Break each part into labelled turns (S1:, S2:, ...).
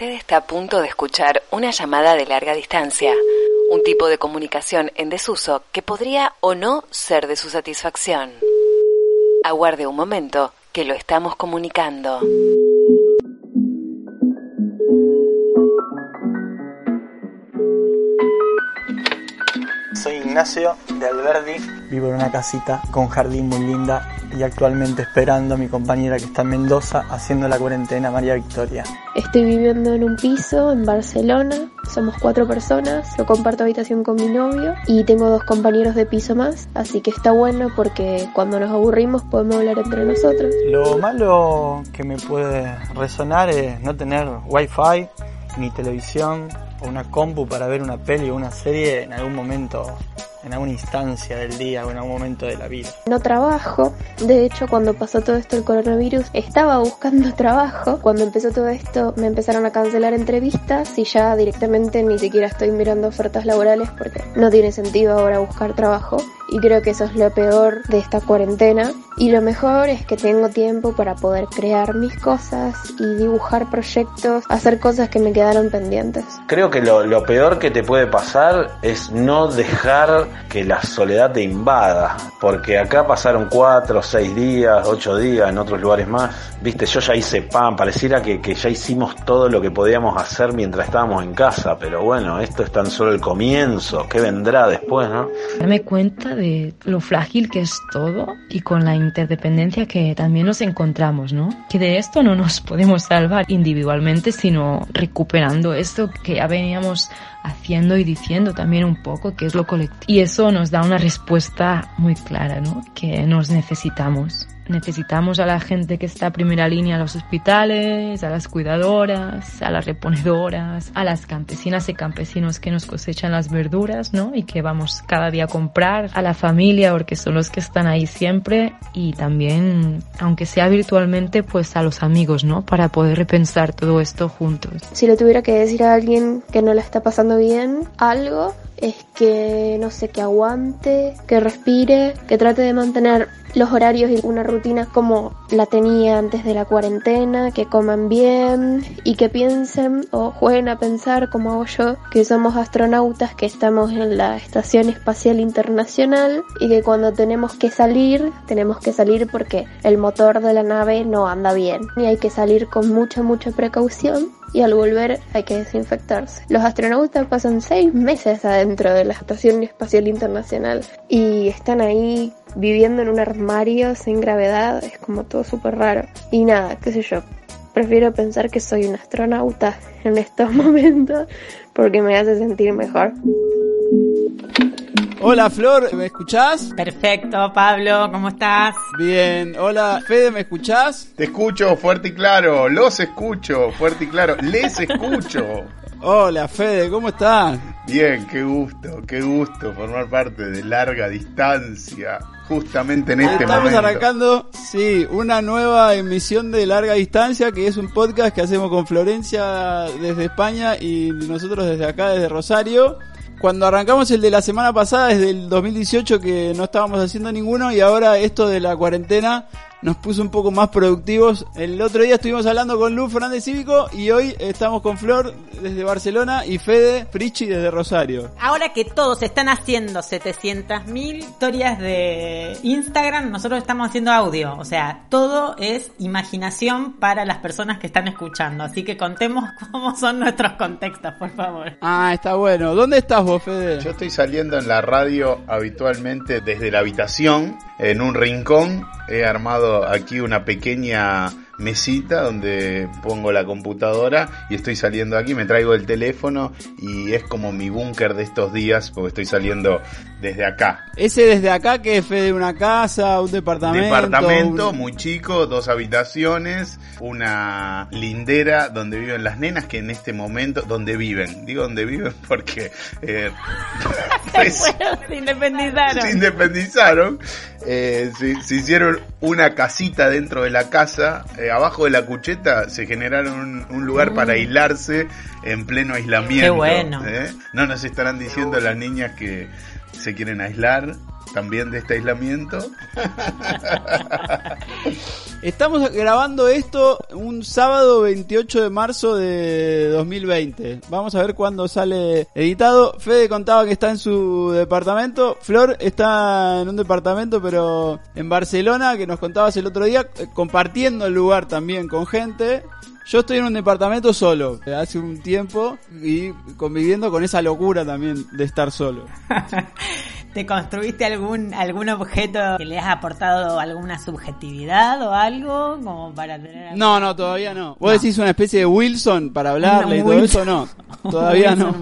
S1: Usted está a punto de escuchar una llamada de larga distancia, un tipo de comunicación en desuso que podría o no ser de su satisfacción. Aguarde un momento, que lo estamos comunicando.
S2: Soy Ignacio de Alberdi, vivo en una casita con jardín muy linda y actualmente esperando a mi compañera que está en Mendoza haciendo la cuarentena María Victoria.
S3: Estoy viviendo en un piso en Barcelona, somos cuatro personas, yo comparto habitación con mi novio y tengo dos compañeros de piso más, así que está bueno porque cuando nos aburrimos podemos hablar entre nosotros.
S2: Lo malo que me puede resonar es no tener wifi ni televisión o una compu para ver una peli o una serie en algún momento, en alguna instancia del día o en algún momento de la vida.
S3: No trabajo, de hecho cuando pasó todo esto el coronavirus estaba buscando trabajo, cuando empezó todo esto me empezaron a cancelar entrevistas y ya directamente ni siquiera estoy mirando ofertas laborales porque no tiene sentido ahora buscar trabajo y creo que eso es lo peor de esta cuarentena. Y lo mejor es que tengo tiempo para poder crear mis cosas y dibujar proyectos, hacer cosas que me quedaron pendientes.
S4: Creo que lo, lo peor que te puede pasar es no dejar que la soledad te invada, porque acá pasaron cuatro, seis días, ocho días, en otros lugares más. Viste, yo ya hice pan, pareciera que, que ya hicimos todo lo que podíamos hacer mientras estábamos en casa, pero bueno, esto es tan solo el comienzo, ¿qué vendrá después, no?
S5: Darme cuenta de lo frágil que es todo y con la interdependencia que también nos encontramos, ¿no? Que de esto no nos podemos salvar individualmente, sino recuperando esto que ya veníamos haciendo y diciendo también un poco que es lo colectivo. Y eso nos da una respuesta muy clara, ¿no? Que nos necesitamos. Necesitamos a la gente que está a primera línea a los hospitales, a las cuidadoras, a las reponedoras, a las campesinas y campesinos que nos cosechan las verduras, ¿no? Y que vamos cada día a comprar, a la familia, porque son los que están ahí siempre, y también, aunque sea virtualmente, pues a los amigos, ¿no? Para poder repensar todo esto juntos.
S3: Si le tuviera que decir a alguien que no la está pasando bien algo, es que, no sé, que aguante, que respire, que trate de mantener los horarios y una rutina como la tenía antes de la cuarentena, que coman bien y que piensen o jueguen a pensar como hago yo, que somos astronautas que estamos en la Estación Espacial Internacional y que cuando tenemos que salir, tenemos que salir porque el motor de la nave no anda bien y hay que salir con mucha, mucha precaución y al volver hay que desinfectarse. Los astronautas pasan seis meses adentro de la Estación Espacial Internacional y están ahí viviendo en un armario sin gravedad, es como todo súper raro. Y nada, qué sé yo, prefiero pensar que soy un astronauta en estos momentos porque me hace sentir mejor.
S6: Hola Flor, ¿me escuchás?
S7: Perfecto, Pablo, ¿cómo estás?
S6: Bien, hola Fede, ¿me escuchás?
S8: Te escucho fuerte y claro, los escucho fuerte y claro, les escucho.
S6: Hola Fede, ¿cómo estás?
S8: Bien, qué gusto, qué gusto formar parte de larga distancia, justamente en este
S6: Estamos
S8: momento.
S6: arrancando, sí, una nueva emisión de larga distancia que es un podcast que hacemos con Florencia desde España y nosotros desde acá, desde Rosario. Cuando arrancamos el de la semana pasada, desde el 2018 que no estábamos haciendo ninguno y ahora esto de la cuarentena nos puso un poco más productivos. El otro día estuvimos hablando con Luz Fernández Cívico y hoy estamos con Flor desde Barcelona y Fede Frichi desde Rosario.
S7: Ahora que todos están haciendo 700.000 historias de Instagram, nosotros estamos haciendo audio. O sea, todo es imaginación para las personas que están escuchando. Así que contemos cómo son nuestros contextos, por favor.
S6: Ah, está bueno. ¿Dónde estás vos, Fede?
S8: Yo estoy saliendo en la radio habitualmente desde la habitación, en un rincón. He armado aquí una pequeña mesita donde pongo la computadora y estoy saliendo aquí, me traigo el teléfono y es como mi búnker de estos días porque estoy saliendo desde acá.
S6: Ese desde acá que es Fede, una casa, un departamento.
S8: Departamento
S6: un-
S8: muy chico, dos habitaciones, una lindera donde viven las nenas que en este momento, donde viven, digo donde viven porque eh, pues,
S7: Se independizaron.
S8: se independizaron, eh, se, se hicieron una casita dentro de la casa, eh, abajo de la cucheta se generaron un, un lugar para aislarse en pleno aislamiento.
S7: Qué bueno.
S8: ¿eh? No nos estarán diciendo las niñas que se quieren aislar. también de este aislamiento.
S6: Estamos grabando esto un sábado 28 de marzo de 2020. Vamos a ver cuándo sale editado. Fede contaba que está en su departamento. Flor está en un departamento, pero en Barcelona, que nos contabas el otro día, eh, compartiendo el lugar también con gente. Yo estoy en un departamento solo, eh, hace un tiempo, y conviviendo con esa locura también de estar solo.
S7: ¿Te construiste algún algún objeto que le has aportado alguna subjetividad o algo como para tener
S6: No, no, todavía no. Vos decís una especie de Wilson para hablarle y todo eso, no. Todavía no.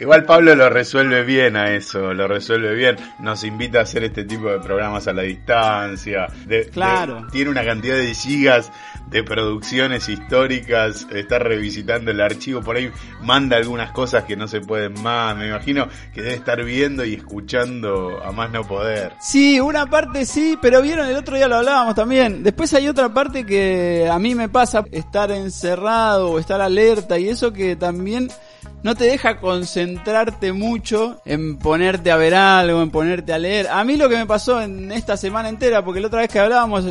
S8: Igual Pablo lo resuelve bien a eso, lo resuelve bien. Nos invita a hacer este tipo de programas a la distancia. De,
S6: claro.
S8: tiene una cantidad de gigas de producciones históricas, está revisitando el archivo, por ahí manda algunas cosas que no se pueden más. Me imagino que debe estar viendo y escuchando a más no poder.
S6: Sí, una parte sí, pero vieron, el otro día lo hablábamos también. Después hay otra parte que a mí me pasa, estar encerrado o estar alerta y eso que también no te deja concentrarte mucho en ponerte a ver algo, en ponerte a leer. A mí lo que me pasó en esta semana entera, porque la otra vez que hablábamos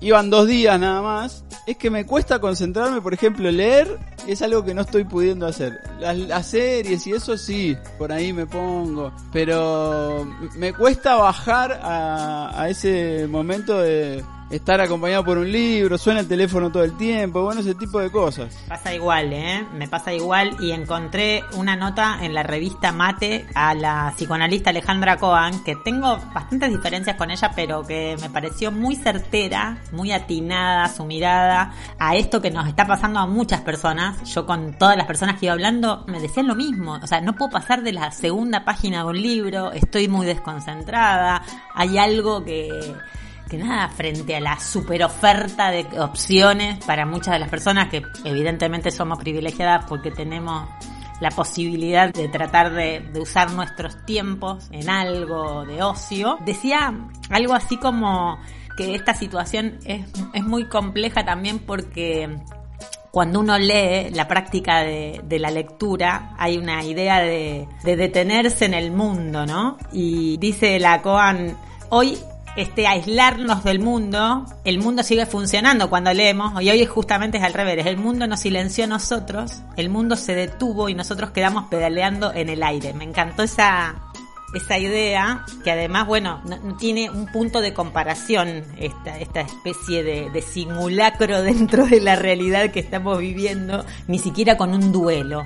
S6: iban dos días nada más, es que me cuesta concentrarme, por ejemplo, leer es algo que no estoy pudiendo hacer. Las, series y eso sí, por ahí me pongo, pero me cuesta bajar a, ese momento de estar acompañado por un libro, suena el teléfono todo el tiempo, bueno, ese tipo de cosas.
S7: Pasa igual, ¿eh? Me pasa igual y encontré una nota en la revista Mate a la psicoanalista Alejandra Cohen, que tengo bastantes diferencias con ella, pero que me pareció muy certera, muy atinada su mirada a esto que nos está pasando a muchas personas. Yo con todas las personas que iba hablando me decían lo mismo, o sea, no puedo pasar de la segunda página de un libro, estoy muy desconcentrada, hay algo que que nada, frente a la super oferta de opciones para muchas de las personas que evidentemente somos privilegiadas porque tenemos la posibilidad de tratar de, usar nuestros tiempos en algo de ocio, decía algo así como que esta situación es, es muy compleja también porque cuando uno lee la práctica de, de, la lectura, hay una idea de, de detenerse en el mundo, ¿no? Y dice la Coan, hoy este, aislarnos del mundo, el mundo sigue funcionando cuando leemos, y hoy justamente es al revés, el mundo nos silenció a nosotros, el mundo se detuvo y nosotros quedamos pedaleando en el aire. Me encantó esa, esa idea, que además, bueno, no, tiene un punto de comparación esta, esta especie de, de, simulacro dentro de la realidad que estamos viviendo, ni siquiera con un duelo,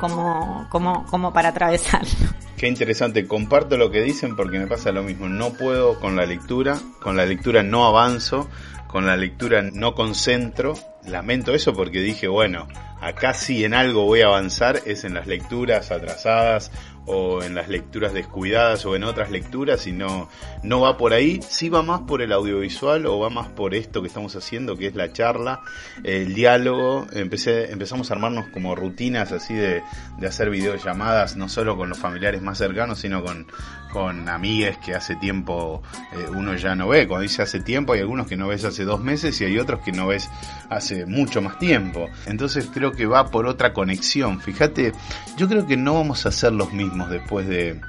S7: como, como, como para atravesarlo.
S8: Qué interesante, comparto lo que dicen porque me pasa lo mismo, no puedo con la lectura, con la lectura no avanzo, con la lectura no concentro, lamento eso porque dije, bueno, acá sí en algo voy a avanzar, es en las lecturas atrasadas o en las lecturas descuidadas o en otras lecturas y no, no va por ahí, sí va más por el audiovisual o va más por esto que estamos haciendo que es la charla, el diálogo, empecé, empezamos a armarnos como rutinas así de, de hacer videollamadas no solo con los familiares más cercanos sino con, con amigues que hace tiempo eh, uno ya no ve, cuando dice hace tiempo hay algunos que no ves hace dos meses y hay otros que no ves hace mucho más tiempo, entonces creo que va por otra conexión, fíjate, yo creo que no vamos a ser los mismos después de,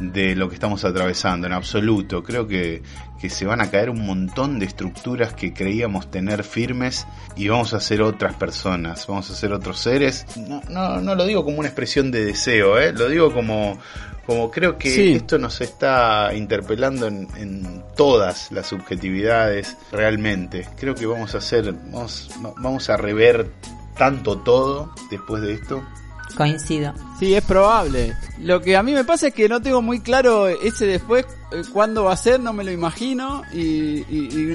S8: de lo que estamos atravesando, en absoluto. Creo que, que, se van a caer un montón de estructuras que creíamos tener firmes y vamos a ser otras personas, vamos a ser otros seres. No, no, no lo digo como una expresión de deseo, ¿eh? lo digo como, como creo que esto nos está interpelando en, en, todas las subjetividades realmente. Creo que vamos a hacer, vamos, vamos a rever tanto todo después de esto
S7: Coincido.
S6: Sí, es probable. Lo que a mí me pasa es que no tengo muy claro ese después eh, cuándo va a ser, no me lo imagino y,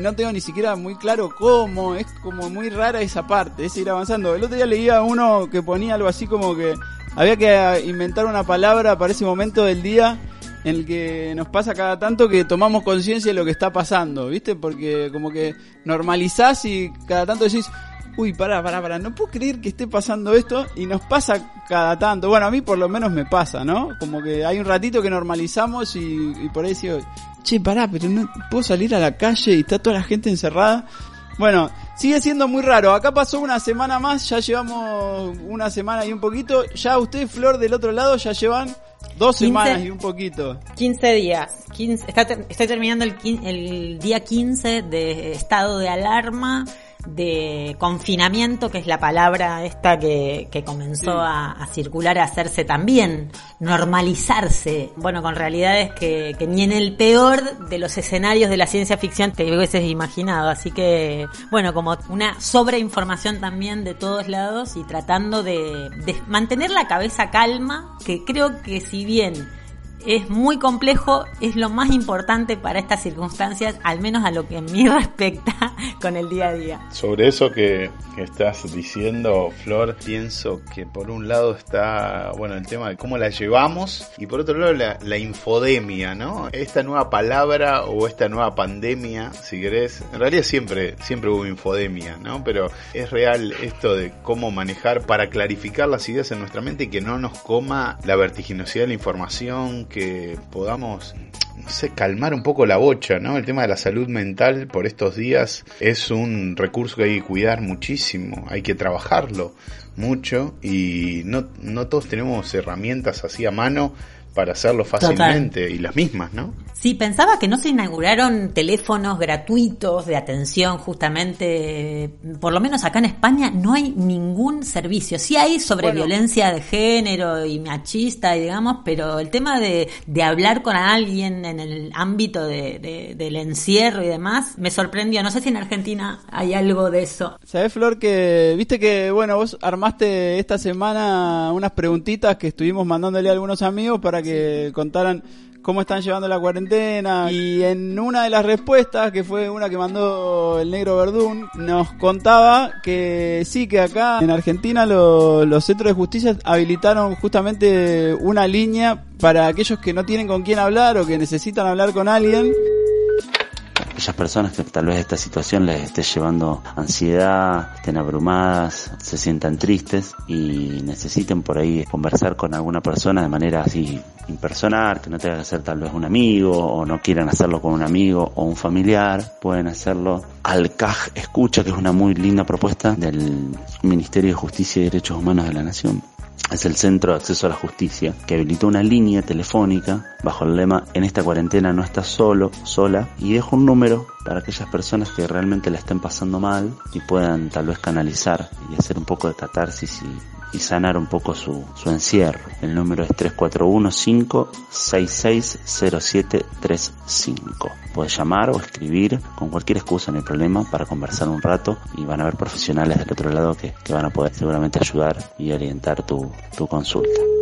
S6: no tengo ni siquiera muy claro cómo. Es como muy rara esa parte, es ir avanzando. El otro día leía uno que ponía algo así como que había que inventar una palabra para ese momento del día en el que nos pasa cada tanto que tomamos conciencia de lo que está pasando, ¿viste? Porque como que normalizás y cada tanto decís, uy, pará, pará, pará, no puedo creer que esté pasando esto y nos pasa cada tanto. Bueno, a mí por lo menos me pasa, ¿no? Como que hay un ratito que normalizamos y, por ahí digo, che, pará, pero no puedo salir a la calle y está toda la gente encerrada. Bueno, sigue siendo muy raro. Acá pasó una semana más, ya llevamos una semana y un poquito. Ya usted, Flor, del otro lado, ya llevan Dos
S7: 15
S6: semanas y un poquito.
S7: 15 días. 15, está estoy terminando el, el día 15 de estado de alarma, de confinamiento, que es la palabra esta que, que comenzó a, a circular, a hacerse también, normalizarse. Bueno, con realidades que, que ni en el peor de los escenarios de la ciencia ficción te hubieses imaginado. Así que, bueno, como una sobreinformación también de todos lados y tratando de, de mantener la cabeza calma, que creo que si bien es muy complejo, es lo más importante para estas circunstancias, al menos a lo que a mí respecta con el día a día.
S8: Sobre eso que, estás diciendo, Flor, pienso que por un lado está, bueno, el tema de cómo la llevamos y por otro lado la, la infodemia, ¿no? Esta nueva palabra o esta nueva pandemia, si querés, en realidad siempre, siempre hubo infodemia, ¿no? Pero es real esto de cómo manejar para clarificar las ideas en nuestra mente y que no nos coma la vertiginosidad de la información, que podamos no sé, calmar un poco la bocha, ¿no? El tema de la salud mental por estos días es un recurso que hay que cuidar muchísimo, hay que trabajarlo mucho y no, no todos tenemos herramientas así a mano para hacerlo fácilmente y las mismas, ¿no?
S7: Sí, pensaba que no se inauguraron teléfonos gratuitos de atención justamente, por lo menos acá en España no hay ningún servicio. Sí hay sobre
S6: Bueno.
S7: violencia de género y machista, y digamos, pero el tema de, de hablar con alguien en el ámbito de- de- del encierro y demás me sorprendió. No sé si en Argentina hay algo de eso.
S6: ¿Sabés, Flor, que viste que, bueno, vos armaste esta semana unas preguntitas que estuvimos mandándole a algunos amigos para que contaran cómo están llevando la cuarentena y en una de las respuestas, que fue una que mandó el negro Verdún, nos contaba que sí, que acá en Argentina lo- los centros de justicia habilitaron justamente una línea para aquellos que no tienen con quién hablar o que necesitan hablar con alguien.
S9: Aquellas personas que tal vez esta situación les esté llevando ansiedad, estén abrumadas, se sientan tristes y necesiten por ahí conversar con alguna persona de manera así impersonal, que no tenga que ser tal vez un amigo o no quieran hacerlo con un amigo o un familiar, pueden hacerlo. Al CAJ Escucha, que es una muy linda propuesta del Ministerio de Justicia y Derechos Humanos de la Nación es el Centro de Acceso a la Justicia, que habilitó una línea telefónica bajo el lema En esta cuarentena no estás solo, sola, y dejo un número para aquellas personas que realmente la estén pasando mal y puedan tal vez canalizar y hacer un poco de catarsis y, y sanar un poco su, su encierro. El número es 341-566-0735. Puedes llamar o escribir con cualquier excusa, no hay problema, para conversar un rato y van a haber profesionales del otro lado que, que van a poder seguramente ayudar y orientar tu, tu consulta.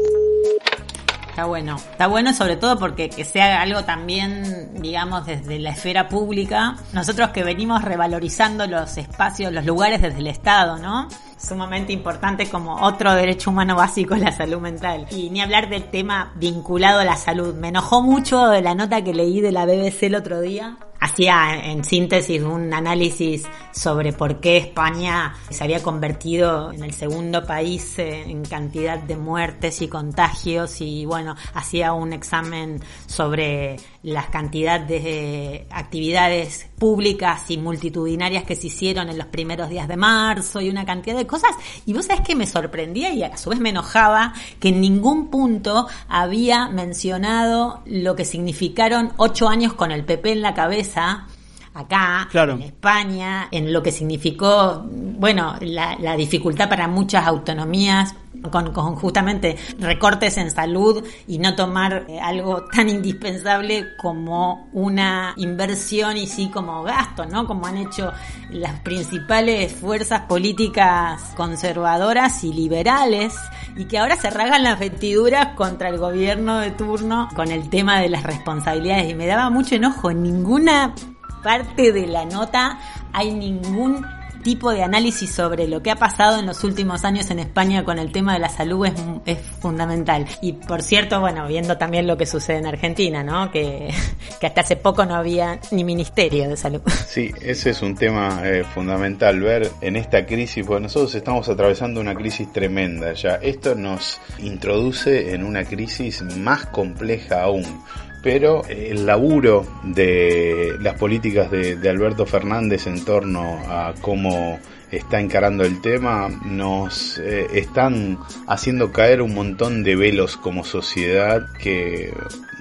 S7: Está bueno, está bueno sobre todo porque que sea algo también, digamos, desde la esfera pública. Nosotros que venimos revalorizando los espacios, los lugares desde el Estado, ¿no? Sumamente importante como otro derecho humano básico, la salud mental. Y ni hablar del tema vinculado a la salud. Me enojó mucho de la nota que leí de la BBC el otro día. Hacía en síntesis un análisis sobre por qué España se había convertido en el segundo país en cantidad de muertes y contagios y bueno, hacía un examen sobre las cantidades de actividades públicas y multitudinarias que se hicieron en los primeros días de marzo y una cantidad de cosas. Y vos sabés que me sorprendía y a su vez me enojaba que en ningún punto había mencionado lo que significaron ocho años con el PP en la cabeza empresa acá,
S6: Claro.
S7: en España, en lo que significó, bueno, la, la dificultad para muchas autonomías, con, con justamente recortes en salud y no tomar eh, algo tan indispensable como una inversión y sí como gasto, ¿no? Como han hecho las principales fuerzas políticas conservadoras y liberales y que ahora se rasgan las vestiduras contra el gobierno de turno con el tema de las responsabilidades y me daba mucho enojo en ninguna parte de la nota hay ningún tipo de análisis sobre lo que ha pasado en los últimos años en España con el tema de la salud es, es fundamental. Y por cierto, bueno, viendo también lo que sucede en Argentina, ¿no? Que, que hasta hace poco no había ni ministerio de salud.
S8: Sí, ese es un tema eh, fundamental, ver en esta crisis, porque nosotros estamos atravesando una crisis tremenda ya. Esto nos introduce en una crisis más compleja aún. Pero el laburo de las políticas de, de Alberto Fernández en torno a cómo está encarando el tema, nos eh, están haciendo caer un montón de velos como sociedad que,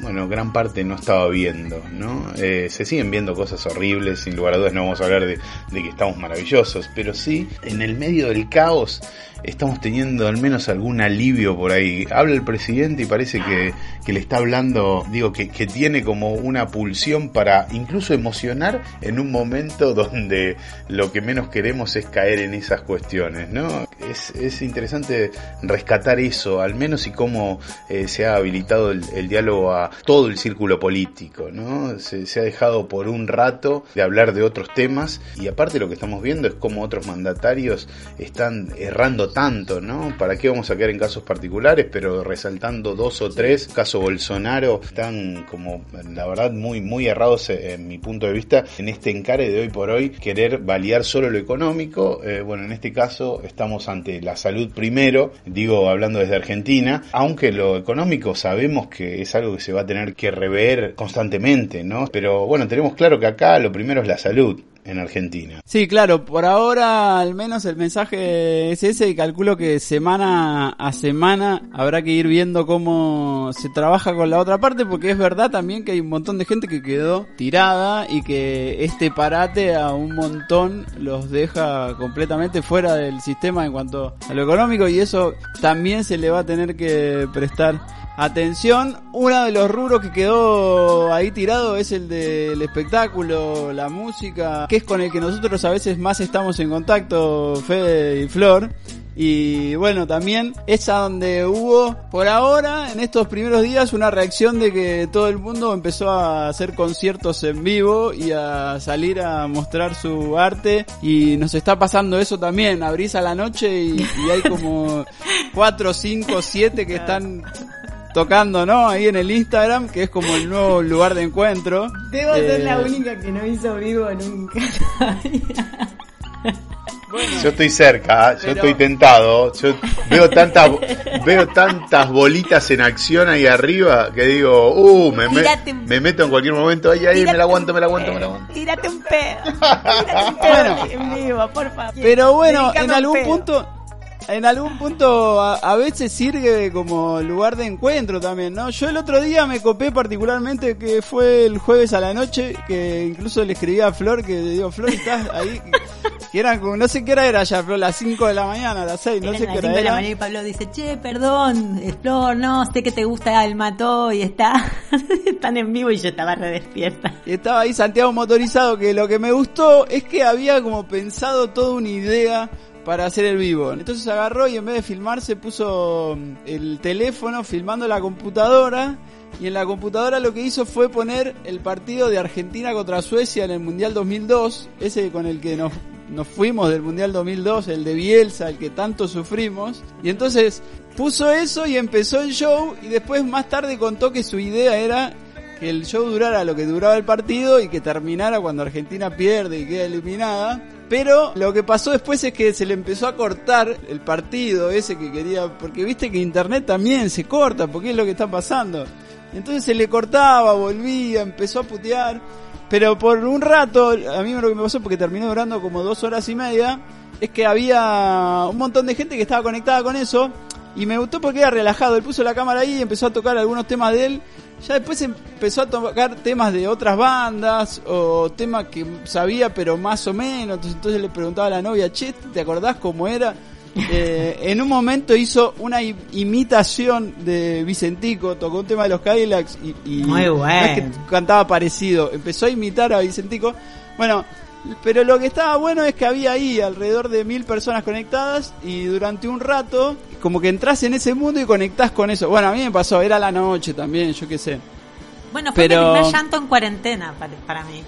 S8: bueno, gran parte no estaba viendo, ¿no? Eh, se siguen viendo cosas horribles, sin lugar a dudas no vamos a hablar de, que estamos maravillosos, pero sí, en el medio del caos, estamos teniendo al menos algún alivio por ahí. Habla el presidente y parece que, le está hablando, digo, que, tiene como una pulsión para incluso emocionar en un momento donde lo que menos queremos es caer en esas cuestiones, ¿no? Es, es interesante rescatar eso, al menos y cómo eh, se ha habilitado el, el, diálogo a todo el círculo político, ¿no? Se, ha dejado por un rato de hablar de otros temas y aparte lo que estamos viendo es cómo otros mandatarios están errando tanto, ¿no? ¿Para qué vamos a quedar en casos particulares? Pero resaltando dos o tres, caso Bolsonaro, están como, la verdad, muy, muy errados en mi punto de vista en este encare de hoy por hoy, querer validar solo lo económico. Eh, bueno, en este caso estamos ante la salud primero, digo, hablando desde Argentina, aunque lo económico sabemos que es algo que se va tener que rever constantemente, ¿no? Pero bueno, tenemos claro que acá lo primero es la salud en Argentina.
S6: Sí, claro, por ahora al menos el mensaje es ese y calculo que semana a semana habrá que ir viendo cómo se trabaja con la otra parte porque es verdad también que hay un montón de gente que quedó tirada y que este parate a un montón los deja completamente fuera del sistema en cuanto a lo económico y eso también se le va a tener que prestar Atención, uno de los rubros que quedó ahí tirado es el del espectáculo, la música, que es con el que nosotros a veces más estamos en contacto, Fede y Flor. Y bueno, también es a donde hubo, por ahora, en estos primeros días, una reacción de que todo el mundo empezó a hacer conciertos en vivo y a salir a mostrar su arte. Y nos está pasando eso también, abrís a la noche y, y hay como cuatro, cinco, siete que están tocando, ¿no? Ahí en el Instagram, que es como el nuevo lugar de encuentro.
S7: Debo eh... ser la única que no hizo vivo nunca.
S8: Bueno, yo estoy cerca, pero... yo estoy tentado, yo veo tantas veo tantas bolitas en acción ahí arriba que digo, uh, me, me, me meto en cualquier momento, ahí, ahí, me la aguanto, me la aguanto, me la aguanto.
S7: Tírate un pedo, tírate un pedo bueno, en vivo, por favor.
S6: Pero bueno, en algún punto en algún punto a, a, veces sirve como lugar de encuentro también, ¿no? Yo el otro día me copé particularmente que fue el jueves a la noche, que incluso le escribí a Flor, que le digo, Flor, estás ahí, que eran como, no sé qué hora era ya, Flor, las 5 de la mañana, las 6, no sé qué hora
S7: de la mañana y Pablo dice, che, perdón, Flor, no, sé que te gusta el mató y está, están en vivo y yo estaba re despierta.
S6: Y estaba ahí Santiago motorizado, que lo que me gustó es que había como pensado toda una idea para hacer el vivo. Entonces agarró y en vez de filmarse puso el teléfono filmando la computadora y en la computadora lo que hizo fue poner el partido de Argentina contra Suecia en el Mundial 2002, ese con el que nos, nos fuimos del Mundial 2002, el de Bielsa, el que tanto sufrimos. Y entonces puso eso y empezó el show y después más tarde contó que su idea era que el show durara lo que duraba el partido y que terminara cuando Argentina pierde y queda eliminada. Pero lo que pasó después es que se le empezó a cortar el partido ese que quería, porque viste que internet también se corta, porque es lo que está pasando. Entonces se le cortaba, volvía, empezó a putear. Pero por un rato, a mí lo que me pasó, porque terminó durando como dos horas y media, es que había un montón de gente que estaba conectada con eso. Y me gustó porque era relajado. Él puso la cámara ahí y empezó a tocar algunos temas de él. Ya después empezó a tocar temas de otras bandas o temas que sabía pero más o menos. Entonces, entonces le preguntaba a la novia, che, ¿te acordás cómo era? Eh, en un momento hizo una imitación de Vicentico, tocó un tema de los Cadillacs y, y
S7: Muy bueno.
S6: no es que cantaba parecido, empezó a imitar a Vicentico. Bueno, pero lo que estaba bueno es que había ahí alrededor de mil personas conectadas y durante un rato como que entras en ese mundo y conectás con eso. Bueno, a mí me pasó, era la noche también, yo qué sé.
S7: Bueno, fue Pero... mi primer llanto en cuarentena para, para mí.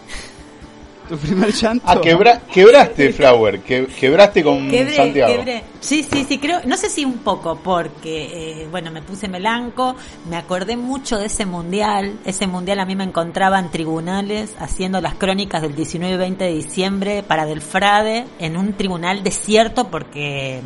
S6: ¿Tu primer llanto?
S8: Ah, quebra, quebraste, Flower, que, quebraste con
S7: quebré,
S8: Santiago.
S7: Quebré. Sí, sí, sí, creo, no sé si un poco, porque, eh, bueno, me puse melanco, me acordé mucho de ese mundial, ese mundial a mí me encontraba en tribunales haciendo las crónicas del 19 y 20 de diciembre para Del Frade, en un tribunal desierto porque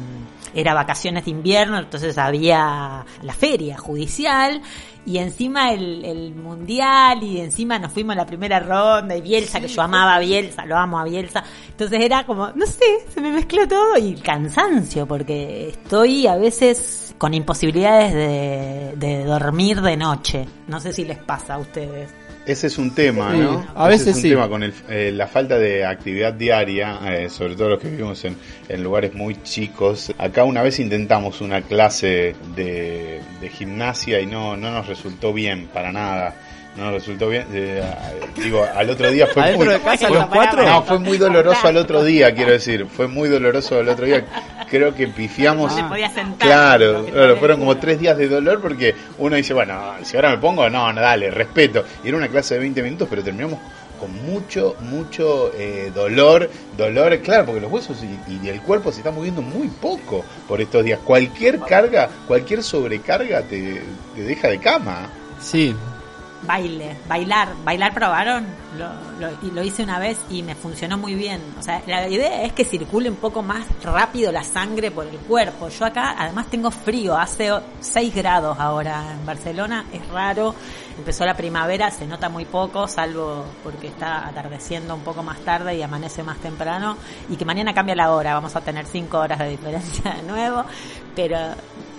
S7: era vacaciones de invierno, entonces había la feria judicial y encima el, el mundial y encima nos fuimos a la primera ronda y Bielsa, que yo amaba a Bielsa, lo amo a Bielsa. Entonces era como, no sé, se me mezcló todo y el cansancio, porque estoy a veces con imposibilidades de, de dormir de noche. No sé si les pasa a ustedes.
S8: Ese es un tema,
S6: Sí,
S8: ¿no?
S6: a
S8: Ese
S6: veces
S8: es un
S6: sí.
S8: tema con el- eh, la falta de actividad diaria, eh, sobre todo los que vivimos en, en lugares muy chicos. Acá una vez intentamos una clase de, de gimnasia y no, no nos resultó bien, para nada. No nos resultó bien. Eh, digo, al otro día fue
S6: ¿Adentro
S8: muy...
S6: de casa
S8: fue-
S6: los cuatro?
S8: No, fue muy doloroso al otro día, quiero decir. Fue muy doloroso al otro día. Creo que pifiamos.
S7: No te podías sentar,
S8: Claro, fueron como tres días de dolor porque uno dice, bueno, si ahora me pongo, no, no, dale, respeto. Y era una clase de 20 minutos, pero terminamos con mucho, mucho eh, dolor, dolor, claro, porque los huesos y, y el cuerpo se están moviendo muy poco por estos días. Cualquier carga, cualquier sobrecarga te, te deja de cama.
S6: Sí,
S7: Baile, bailar, bailar probaron, lo, lo, lo hice una vez y me funcionó muy bien. O sea, la idea es que circule un poco más rápido la sangre por el cuerpo. Yo acá además tengo frío, hace 6 grados ahora en Barcelona, es raro. Empezó la primavera, se nota muy poco, salvo porque está atardeciendo un poco más tarde y amanece más temprano. Y que mañana cambia la hora, vamos a tener 5 horas de diferencia de nuevo. Pero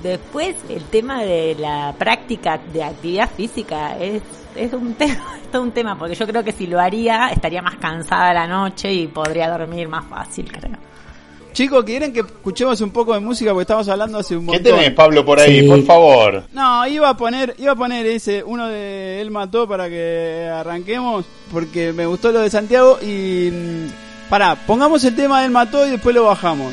S7: después el tema de la práctica de actividad física es, es un tema, es todo un tema, porque yo creo que si lo haría estaría más cansada la noche y podría dormir más fácil, creo.
S6: Chicos, ¿quieren que escuchemos un poco de música? Porque estamos hablando hace un
S8: ¿Qué
S6: montón.
S8: tenés, Pablo, por ahí?
S7: Sí.
S8: Por favor.
S6: No, iba a poner, iba a poner ese, uno de Él Mató para que arranquemos, porque me gustó lo de Santiago y... mm, Pará, pongamos el tema de Él Mató y después lo bajamos.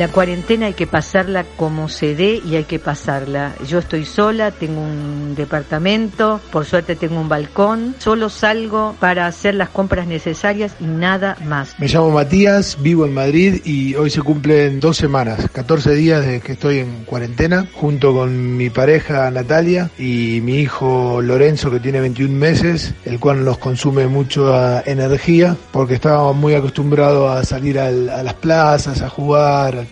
S10: La cuarentena hay que pasarla como se dé y hay que pasarla. Yo estoy sola, tengo un departamento, por suerte tengo un balcón, solo salgo para hacer las compras necesarias y nada más.
S11: Me llamo Matías, vivo en Madrid y hoy se cumplen dos semanas, 14 días desde que estoy en cuarentena, junto con mi pareja Natalia y mi hijo Lorenzo que tiene 21 meses, el cual nos consume mucha energía porque estábamos muy acostumbrados a salir al- a las plazas, a jugar,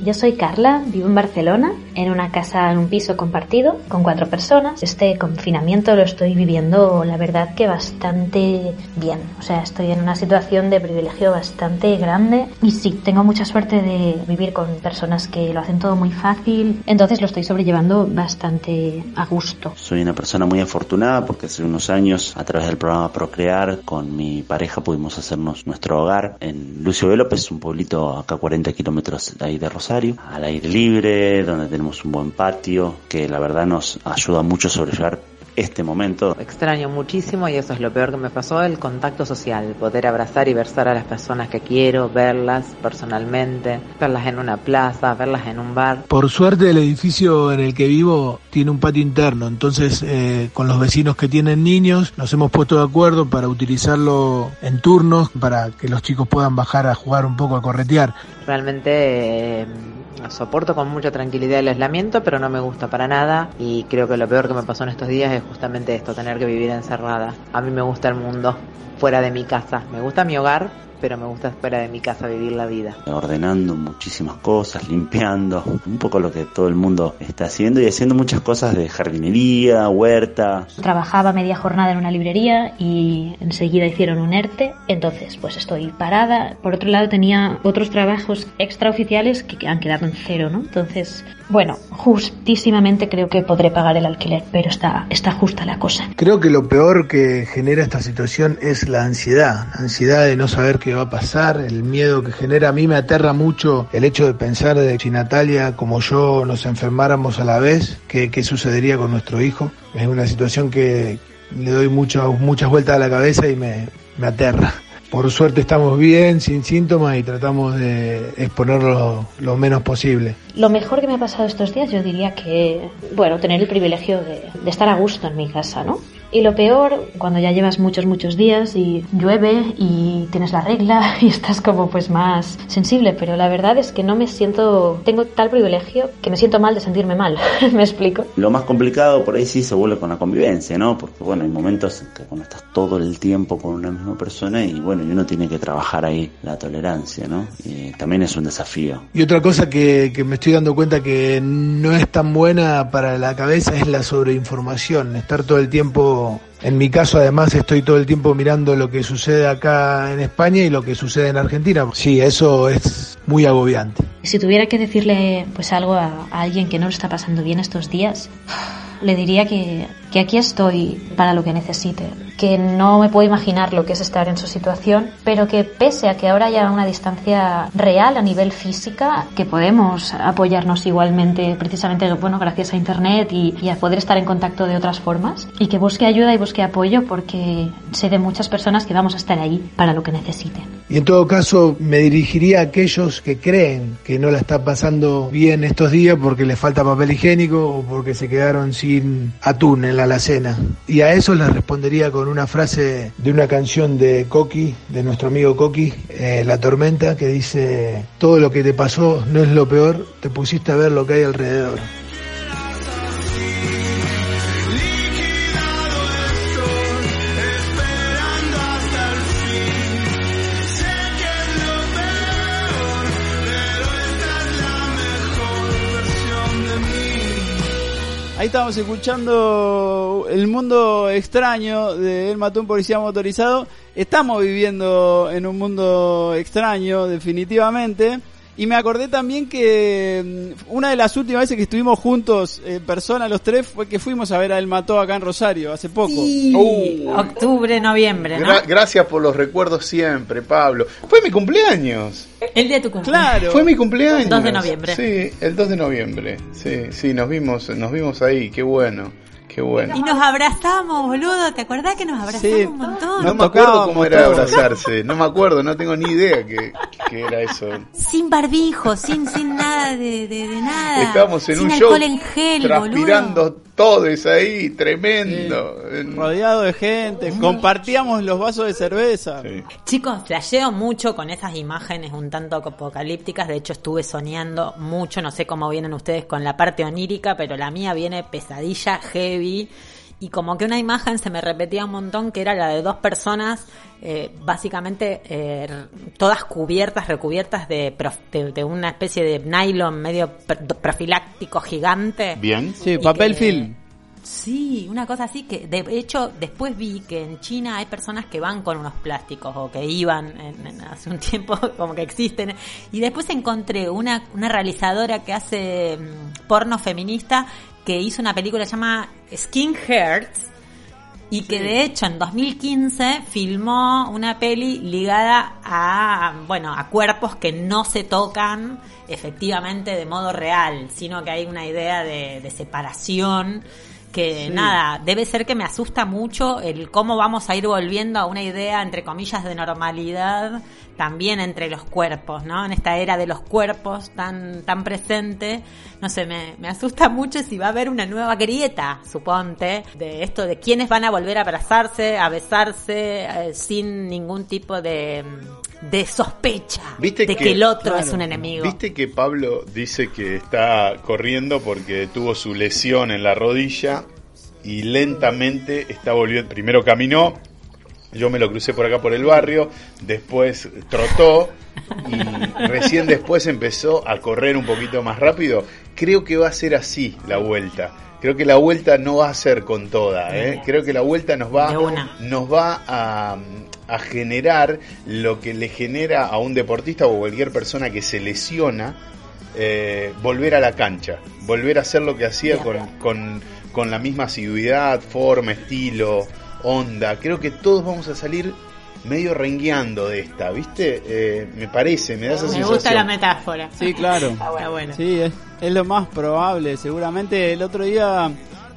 S12: Yo soy Carla, vivo en Barcelona, en una casa, en un piso compartido con cuatro personas. Este confinamiento lo estoy viviendo, la verdad, que bastante bien. O sea, estoy en una situación de privilegio bastante grande y sí, tengo mucha suerte de vivir con personas que lo hacen todo muy fácil. Entonces lo estoy sobrellevando bastante a gusto.
S9: Soy una persona muy afortunada porque hace unos años, a través del programa Procrear, con mi pareja pudimos hacernos nuestro hogar en Lucio B. López, un pueblito acá a 40 kilómetros de ahí de Rosario, al aire libre, donde tenemos un buen patio, que la verdad nos ayuda mucho a sobrellevar este momento.
S13: Extraño muchísimo y eso es lo peor que me pasó, el contacto social, poder abrazar y besar a las personas que quiero, verlas personalmente, verlas en una plaza, verlas en un bar.
S11: Por suerte el edificio en el que vivo tiene un patio interno, entonces eh, con los vecinos que tienen niños nos hemos puesto de acuerdo para utilizarlo en turnos, para que los chicos puedan bajar a jugar un poco, a corretear.
S13: Realmente eh, soporto con mucha tranquilidad el aislamiento, pero no me gusta para nada y creo que lo peor que me pasó en estos días es justamente esto, tener que vivir encerrada. A mí me gusta el mundo fuera de mi casa, me gusta mi hogar, pero me gusta fuera de mi casa vivir la vida.
S9: ordenando muchísimas cosas, limpiando, un poco lo que todo el mundo está haciendo y haciendo muchas cosas de jardinería, huerta.
S12: Trabajaba media jornada en una librería y enseguida hicieron un ERTE, entonces pues estoy parada. Por otro lado tenía otros trabajos extraoficiales que han quedado en cero, ¿no? Entonces, bueno, justísimamente creo que podré pagar el alquiler, pero está, justa la cosa.
S11: Creo que lo peor que genera esta situación es la ansiedad, la ansiedad de no saber qué va a pasar, el miedo que genera. A mí me aterra mucho el hecho de pensar de si Natalia como yo nos enfermáramos a la vez, qué, sucedería con nuestro hijo. Es una situación que le doy mucho, muchas vueltas a la cabeza y me aterra. Por suerte estamos bien, sin síntomas y tratamos de exponerlo lo menos posible.
S12: Lo mejor que me ha pasado estos días yo diría que, bueno, tener el privilegio de, de estar a gusto en mi casa, ¿no? Y lo peor, cuando ya llevas muchos, muchos días y llueve y tienes la regla y estás como pues más sensible, pero la verdad es que no me siento, tengo tal privilegio que me siento mal de sentirme mal, ¿me explico?
S9: Lo más complicado por ahí sí se vuelve con la convivencia, ¿no? Porque bueno, hay momentos en que cuando estás todo el tiempo con una misma persona y bueno, y uno tiene que trabajar ahí la tolerancia, ¿no? Y también es un desafío.
S11: Y otra cosa que, que me estoy dando cuenta que no es tan buena para la cabeza es la sobreinformación, estar todo el tiempo en mi caso, además, estoy todo el tiempo mirando lo que sucede acá en España y lo que sucede en Argentina. Sí, eso es muy agobiante.
S12: Si tuviera que decirle pues algo a, alguien que no lo está pasando bien estos días, le diría que, que aquí estoy para lo que necesite, que no me puedo imaginar lo que es estar en su situación, pero que pese a que ahora haya una distancia real a nivel física, que podemos apoyarnos igualmente, precisamente bueno, gracias a Internet y, a poder estar en contacto de otras formas, y que busque ayuda y busque apoyo porque sé de muchas personas que vamos a estar ahí para lo que necesiten.
S11: Y en todo caso, me dirigiría a aquellos que creen que no la está pasando bien estos días porque les falta papel higiénico o porque se quedaron sin atún la alacena. Y a eso les respondería con una frase de una canción de Coqui, de nuestro amigo Coqui, eh, La Tormenta, que dice, todo lo que te pasó no es lo peor, te pusiste a ver lo que hay alrededor.
S6: Ahí estamos escuchando El Mundo Extraño de El Matón Policía Motorizado. Estamos viviendo en un mundo extraño, definitivamente. Y me acordé también que mm, una de las últimas veces que estuvimos juntos en persona los tres fue que fuimos a ver a El Mató acá en Rosario, hace poco.
S7: Sí, octubre, noviembre, ¿no?
S8: Gra- gracias por los recuerdos siempre, Pablo. Fue mi cumpleaños.
S7: El día de tu cumpleaños.
S6: Claro.
S8: Fue mi cumpleaños.
S7: 2 de noviembre.
S8: Sí, el 2 de noviembre. Sí, sí, nos vimos, nos vimos ahí. Qué bueno. Qué Qué bueno.
S7: Y nos abrazamos, boludo. ¿Te acordás que nos abrazamos
S6: Sí.
S7: un montón?
S8: No me acuerdo cómo era abrazarse. No me acuerdo, no tengo ni idea que, que era eso.
S7: Sin barbijo, sin, sin nada de, de, de nada.
S8: Estábamos en
S7: sin
S8: un
S7: alcohol
S8: show
S7: en gel,
S8: transpirando
S7: boludo.
S8: Todos ahí, tremendo.
S6: Rodeado de gente, compartíamos los vasos de cerveza.
S7: Chicos, flasheo mucho con esas imágenes un tanto apocalípticas. De hecho, estuve soñando mucho. No sé cómo vienen ustedes con la parte onírica, pero la mía viene pesadilla, heavy. Y como que una imagen se me repetía un montón, que era la de dos personas, eh, básicamente eh, todas cubiertas, recubiertas de, prof- de, de una especie de nylon medio pr- profiláctico gigante.
S8: Bien.
S6: Sí, papel
S7: que-
S6: film.
S7: Sí, una cosa así que de hecho después vi que en China hay personas que van con unos plásticos o que iban en- en- hace un tiempo como que existen. Y después encontré una, una realizadora que hace mm, porno feminista que hizo una película que se llama Skin Hearts y que de hecho en 2015 filmó una peli ligada a bueno a cuerpos que no se tocan efectivamente de modo real sino que hay una idea de, de separación que
S6: Sí.
S7: nada debe ser que me asusta mucho el cómo vamos a ir volviendo a una idea entre comillas de normalidad también entre los cuerpos no en esta era de los cuerpos tan tan presente no sé me, me asusta mucho si va a haber una nueva grieta suponte de esto de quiénes van a volver a abrazarse a besarse eh, sin ningún tipo de de sospecha
S8: ¿Viste
S7: de que, el otro es un enemigo
S8: Viste que Pablo dice que está corriendo porque tuvo su lesión en la rodilla y lentamente está volviendo. Primero caminó, yo me lo crucé por acá por el barrio, después trotó y recién después empezó a correr un poquito más rápido. Creo que va a ser así la vuelta. Creo que la vuelta no va a ser con toda, ¿eh? creo que la vuelta nos va, nos va a, a generar lo que le genera a un deportista o cualquier persona que se lesiona, eh, volver a la cancha, volver a hacer lo que hacía con, con, con la misma asiduidad, forma, estilo, onda. Creo que todos vamos a salir medio rengueando de esta, ¿viste? Eh, me parece, me da esa
S7: me
S8: sensación.
S7: gusta la metáfora
S6: Sí, claro.
S7: Está bueno.
S6: Sí, es, es lo más probable. Seguramente el otro día,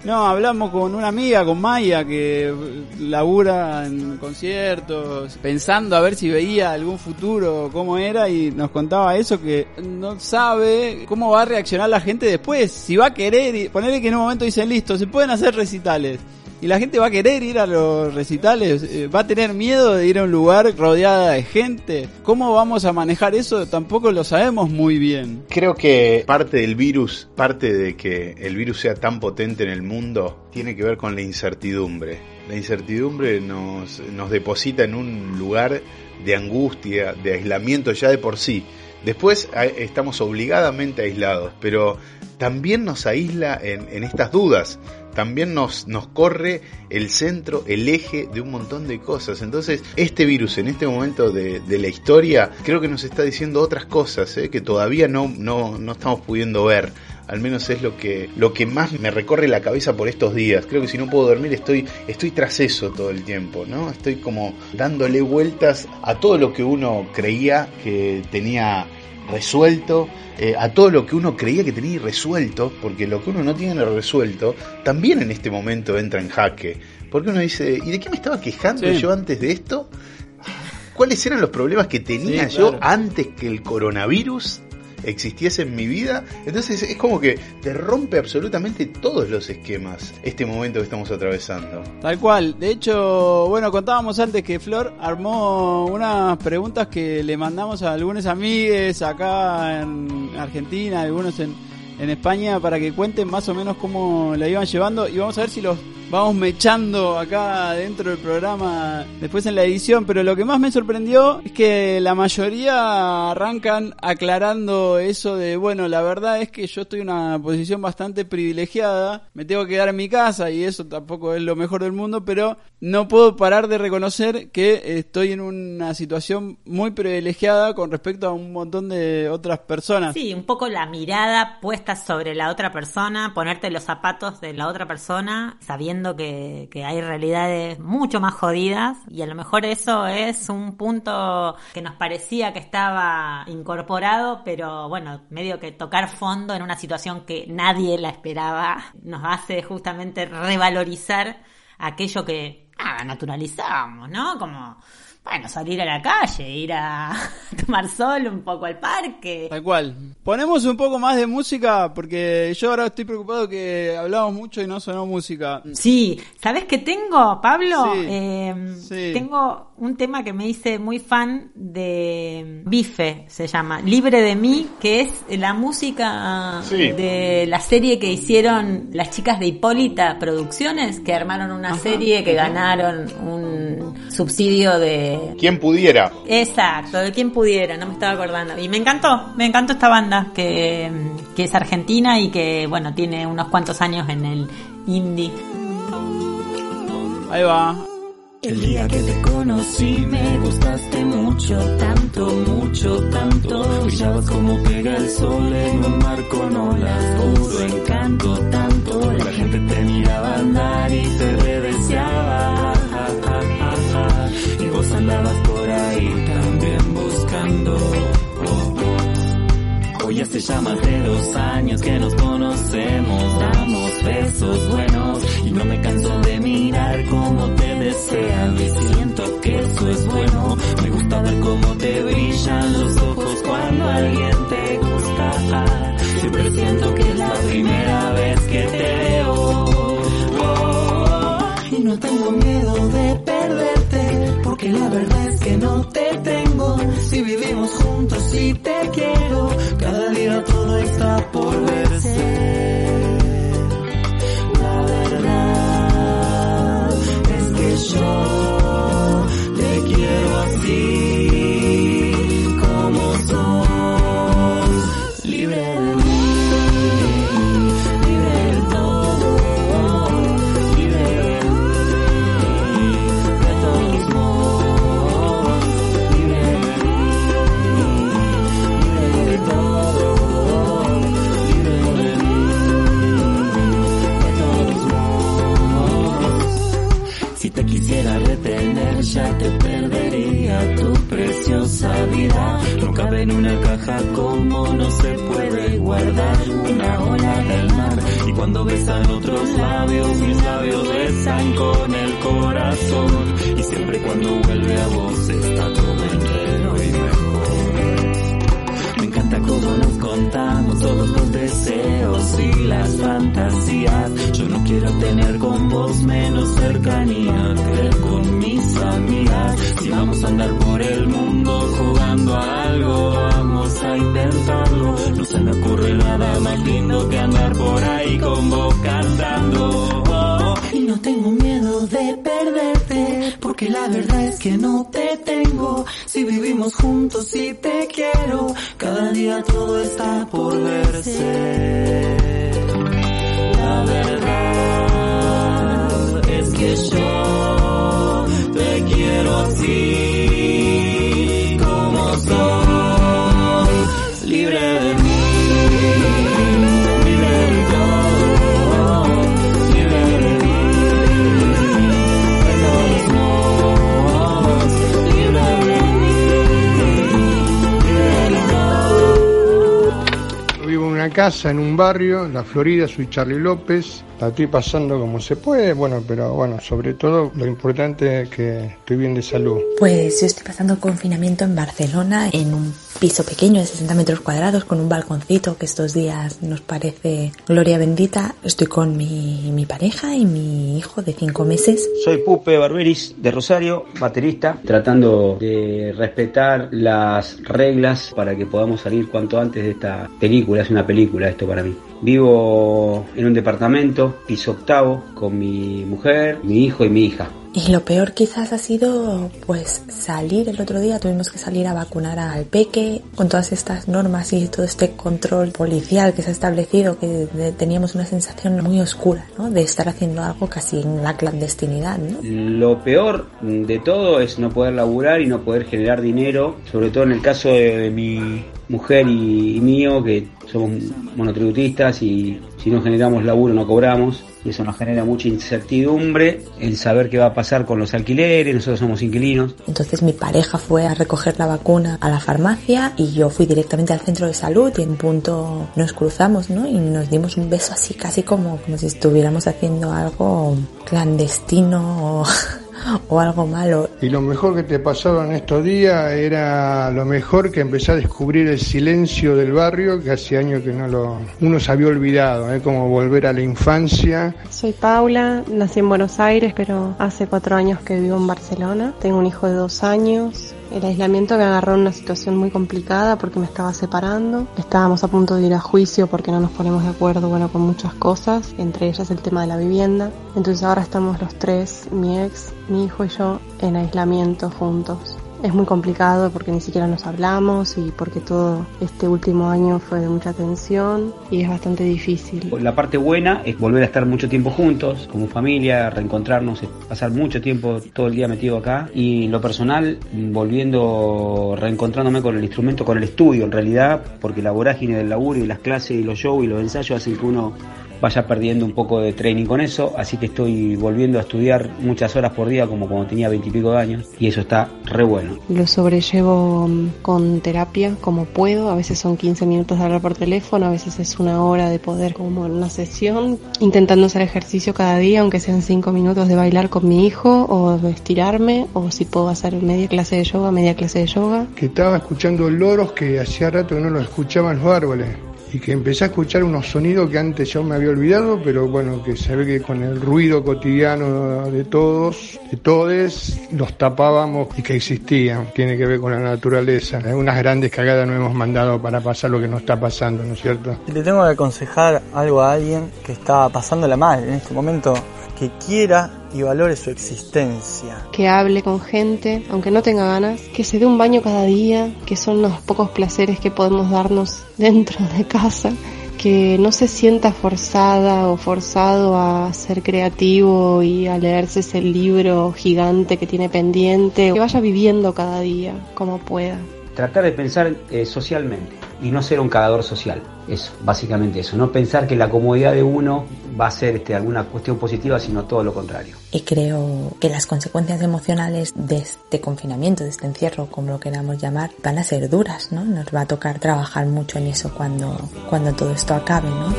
S6: no, hablamos con una amiga, con Maya, que labura en conciertos, pensando a ver si veía algún futuro, cómo era, y nos contaba eso, que no sabe cómo va a reaccionar la gente después. Si va a querer, y ponerle que en un momento dicen, listo, se pueden hacer recitales. Y la gente va a querer ir a los recitales, eh, va a tener miedo de ir a un lugar rodeada de gente. ¿Cómo vamos a manejar eso? Tampoco lo sabemos muy bien.
S8: Creo que parte del virus, parte de que el virus sea tan potente en el mundo, tiene que ver con la incertidumbre. La incertidumbre nos, nos deposita en un lugar de angustia, de aislamiento ya de por sí. Después estamos obligadamente aislados, pero también nos aísla en estas dudas, también nos, nos corre el centro, el eje de un montón de cosas. Entonces, este virus en este momento de, de la historia creo que nos está diciendo otras cosas ¿eh? que todavía no, no, no estamos pudiendo ver. Al menos es lo que, lo que más me recorre la cabeza por estos días. Creo que si no puedo dormir estoy, estoy tras eso todo el tiempo, ¿no? Estoy como dándole vueltas a todo lo que uno creía que tenía resuelto, eh, a todo lo que uno creía que tenía resuelto, porque lo que uno no tiene resuelto también en este momento entra en jaque. Porque uno dice, ¿y de qué me estaba quejando
S6: Sí.
S8: yo antes de esto? ¿Cuáles eran los problemas que tenía
S6: Sí,
S8: yo
S6: claro.
S8: antes que el coronavirus existiese en mi vida? Entonces es como que te rompe absolutamente todos los esquemas este momento que estamos atravesando.
S6: Tal cual. De hecho, bueno, contábamos antes que Flor armó unas preguntas que le mandamos a algunos amigues acá en Argentina, algunos en, en España, para que cuenten más o menos cómo la iban llevando. Y vamos a ver si los vamos mechando acá dentro del programa después en la edición. Pero lo que más me sorprendió es que la mayoría arrancan aclarando eso de, bueno, la verdad es que yo estoy en una posición bastante privilegiada, me tengo que quedar en mi casa y eso tampoco es lo mejor del mundo, pero no puedo parar de reconocer que estoy en una situación muy privilegiada con respecto a un montón de otras personas.
S7: Sí, un poco la mirada puesta sobre la otra persona, ponerte los zapatos de la otra persona, sabiendo que hay realidades mucho más jodidas y a lo mejor eso es un punto que nos parecía que estaba incorporado, pero bueno, medio que tocar fondo en una situación que nadie la esperaba nos hace justamente revalorizar aquello que ah, naturalizamos, ¿no? Como bueno, salir a la calle, ir a tomar sol un poco al parque.
S6: Tal cual. Ponemos un poco más de música porque yo ahora estoy preocupado que hablamos mucho y no sonó música.
S7: Sí, ¿sabes qué tengo, Pablo?
S6: Sí,
S7: Eh,
S6: sí.
S7: Tengo un tema que me hice muy fan de Bife, se llama, Libre de mí, que es la música
S8: Sí.
S7: de la serie que hicieron las chicas de Hipólita Producciones, que armaron una serie que ganaron un subsidio de
S8: ¿Quién pudiera?
S7: Exacto, de quien pudiera, no me estaba acordando. Y me encantó, me encantó esta banda que, que es argentina y que, bueno, tiene unos cuantos años en el indie.
S6: Ahí va.
S14: El día que te conocí me gustaste mucho, tanto, mucho, tanto. Brillabas como pega el sol en un mar con olas, puro encanto, tanto. La gente te miraba andar y te redeseaba. Hace ya más de dos años que nos conocemos, damos besos buenos y no me canso de mirar cómo te desean y siento que eso es bueno. Me gusta ver cómo te brillan los ojos cuando alguien te gusta. Siempre siento que es la primera vez que te veo. Oh, y no tengo miedo de perderte, porque la verdad es que no te tengo. Si vivimos juntos y te quiero, cada día todo está Cabe en una caja como no se puede guardar una ola del mar. Y cuando besan otros labios, mis labios besan con el corazón. Y siempre cuando vuelve a vos está todo mejor. Encanta cómo nos contamos todos los deseos y las fantasías. Yo no quiero tener con vos menos cercanía que con mis amigas. Si vamos a andar por el mundo jugando a algo, vamos a intentarlo. No se me ocurre nada más lindo que andar por ahí con vos cantando. Oh, y no tengo miedo de perderte, porque la verdad es que no te Si vivimos juntos y te quiero, cada día todo está por verse.
S15: Casa, en un barrio, en la Florida, soy Charlie López. La estoy pasando como se puede, bueno, pero bueno, sobre todo lo importante es que estoy bien de salud.
S16: Pues yo estoy pasando confinamiento en Barcelona, en un piso pequeño de 60 metros cuadrados, con un balconcito que estos días nos parece gloria bendita. Estoy con mi, mi pareja y mi hijo de 5 meses.
S17: Soy Pupe Barberis de Rosario, baterista, tratando de respetar las reglas para que podamos salir cuanto antes de esta película. Es una película esto para mí. Vivo en un departamento, piso octavo, con mi mujer, mi hijo y mi hija.
S16: Y lo peor quizás ha sido pues salir el otro día, tuvimos que salir a vacunar al peque con todas estas normas y todo este control policial que se ha establecido que teníamos una sensación muy oscura, ¿no? De estar haciendo algo casi en la clandestinidad, ¿no?
S17: Lo peor de todo es no poder laburar y no poder generar dinero, sobre todo en el caso de, de mi mujer y, y mío, que somos monotributistas y si no generamos laburo no cobramos. Y eso nos genera mucha incertidumbre en saber qué va a pasar con los alquileres, nosotros somos inquilinos.
S16: Entonces mi pareja fue a recoger la vacuna a la farmacia y yo fui directamente al centro de salud y en un punto nos cruzamos, ¿no? Y nos dimos un beso así casi como, como si estuviéramos haciendo algo clandestino o algo malo.
S15: Y lo mejor que te pasaba en estos días era lo mejor que empecé a descubrir el silencio del barrio, que hace años que no lo, uno se había olvidado, ¿eh? como volver a la infancia.
S18: Soy Paula, nací en Buenos Aires, pero hace cuatro años que vivo en Barcelona. Tengo un hijo de dos años. El aislamiento me agarró en una situación muy complicada porque me estaba separando. Estábamos a punto de ir a juicio porque no nos ponemos de acuerdo, bueno, con muchas cosas, entre ellas el tema de la vivienda. Entonces ahora estamos los tres, mi ex, mi hijo y yo, en aislamiento juntos. Es muy complicado porque ni siquiera nos hablamos y porque todo este último año fue de mucha tensión y es bastante difícil.
S17: La parte buena es volver a estar mucho tiempo juntos, como familia, reencontrarnos, pasar mucho tiempo todo el día metido acá. Y lo personal, volviendo, reencontrándome con el instrumento, con el estudio en realidad, porque la vorágine del laburo y las clases y los shows y los ensayos hacen que uno vaya perdiendo un poco de training con eso, así que estoy volviendo a estudiar muchas horas por día como cuando tenía veintipico de años y eso está re bueno.
S18: Lo sobrellevo mm, con terapia como puedo, a veces son 15 minutos de hablar por teléfono, a veces es una hora de poder como en una sesión, intentando hacer ejercicio cada día, aunque sean 5 minutos de bailar con mi hijo o de estirarme, o si puedo hacer media clase de yoga, media clase de yoga.
S15: Que estaba escuchando loros que hacía rato que no los escuchaba en los árboles. Y que empecé a escuchar unos sonidos que antes yo me había olvidado, pero bueno, que se ve que con el ruido cotidiano de todos, de todes, los tapábamos y que existían. Tiene que ver con la naturaleza. Unas grandes cagadas nos hemos mandado para pasar lo que nos está pasando, ¿no es cierto?
S2: Si le tengo que aconsejar algo a alguien que está pasándola mal en este momento, que quiera y valore su existencia.
S18: que hable con gente, aunque no tenga ganas, que se dé un baño cada día, que son los pocos placeres que podemos darnos dentro de casa, que no se sienta forzada o forzado a ser creativo y a leerse ese libro gigante que tiene pendiente, que vaya viviendo cada día como pueda.
S17: Tratar de pensar eh, socialmente y no ser un cagador social. Eso, básicamente eso. No pensar que la comodidad de uno va a ser este, alguna cuestión positiva, sino todo lo contrario.
S16: Y creo que las consecuencias emocionales de este confinamiento, de este encierro, como lo queramos llamar, van a ser duras, ¿no? Nos va a tocar trabajar mucho en eso cuando, cuando todo esto acabe, ¿no?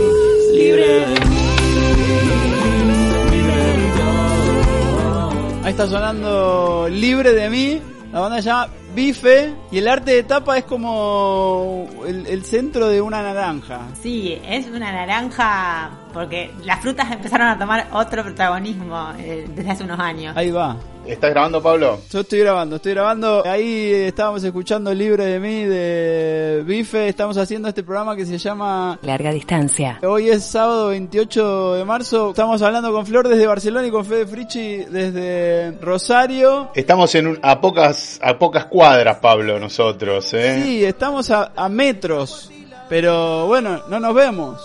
S6: Ahí está sonando Libre de mí. La banda se llama Bife y el arte de tapa es como el, centro de una naranja.
S7: Sí, es una naranja porque las frutas empezaron a tomar otro protagonismo eh, desde hace unos años.
S6: Ahí va.
S8: ¿Estás grabando, Pablo?
S6: Yo estoy grabando, estoy grabando. Ahí estábamos escuchando Libre de mí de Bife. Estamos haciendo este programa que se llama
S1: Larga distancia.
S6: Hoy es sábado 28 de marzo. Estamos hablando con Flor desde Barcelona y con Fede Frichi desde Rosario.
S8: Estamos en un- a pocas a pocas cuadras, Pablo, nosotros, ¿eh?
S6: Sí, estamos a, a metros. Pero bueno, no nos vemos.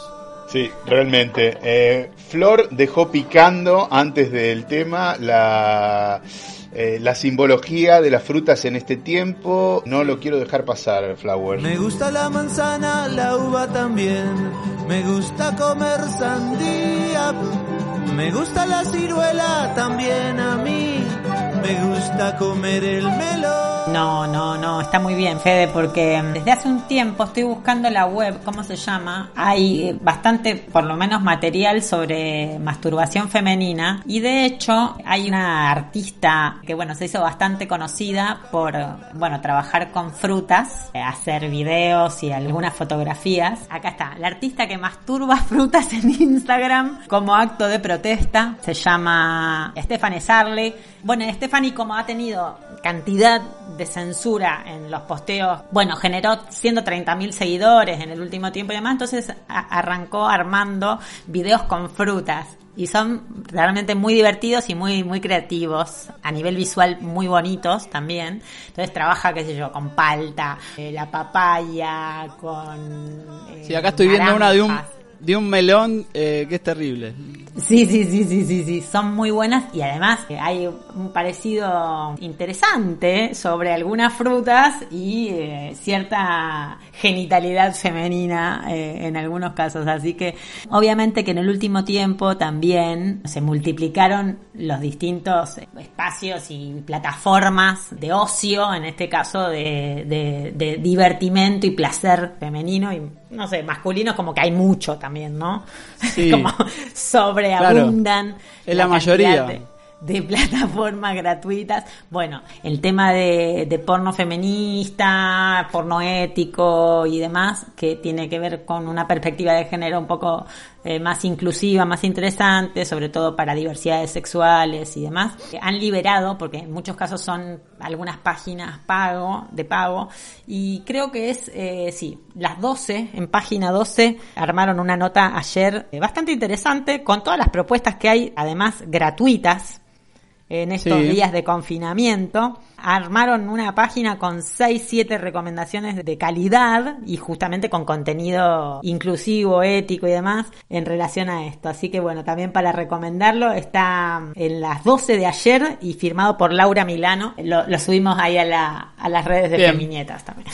S8: Sí, realmente. Eh, Flor dejó picando antes del tema la, eh, la simbología de las frutas en este tiempo. No lo quiero dejar pasar, Flower.
S14: Me gusta la manzana, la uva también. Me gusta comer sandía. Me gusta la ciruela también a mí. Me gusta comer el melón.
S7: No, no, no, está muy bien, Fede, porque desde hace un tiempo estoy buscando la web, ¿cómo se llama? Hay eh, bastante, por lo menos, material sobre masturbación femenina y de hecho hay una artista que, bueno, se hizo bastante conocida por, bueno, trabajar con frutas, eh, hacer videos y algunas fotografías. Acá está, la artista que masturba frutas en Instagram como acto de protesta se llama Stephanie Sarley. Bueno, Stephanie como ha tenido cantidad de censura en los posteos, bueno, generó 130.000 seguidores en el último tiempo y demás, entonces arrancó armando videos con frutas. Y son realmente muy divertidos y muy, muy creativos, a nivel visual muy bonitos también. Entonces trabaja, qué sé yo, con palta, eh, la papaya, con... eh,
S6: Sí, acá estoy viendo una de un,
S7: naranjas.
S6: De un melón eh, que es terrible.
S7: Sí, sí, sí, sí, sí, sí, son muy buenas y además hay un parecido interesante sobre algunas frutas y eh, cierta genitalidad femenina eh, en algunos casos. Así que obviamente que en el último tiempo también se multiplicaron los distintos espacios y plataformas de ocio, en este caso de, de, de divertimento y placer femenino no sé, masculino como que hay mucho también, ¿no?
S6: Sí.
S7: como sobreabundan.
S6: Claro, es la mayoría.
S7: De, de plataformas gratuitas. Bueno, el tema de, de porno feminista, porno ético y demás, que tiene que ver con una perspectiva de género un poco eh, más inclusiva, más interesante, sobre todo para diversidades sexuales y demás, han liberado, porque en muchos casos son algunas páginas pago, de pago, y creo que es, eh, sí, las 12, en página 12, armaron una nota ayer eh, bastante interesante con todas las propuestas que hay, además gratuitas, en estos
S6: Sí.
S7: días de confinamiento. Armaron una página con 6, 7 recomendaciones de calidad y justamente con contenido inclusivo, ético y demás en relación a esto. Así que bueno, también para recomendarlo está en las 12 de ayer y firmado por Laura Milano. Lo, lo subimos ahí a, la, a las redes de. Feminietas también.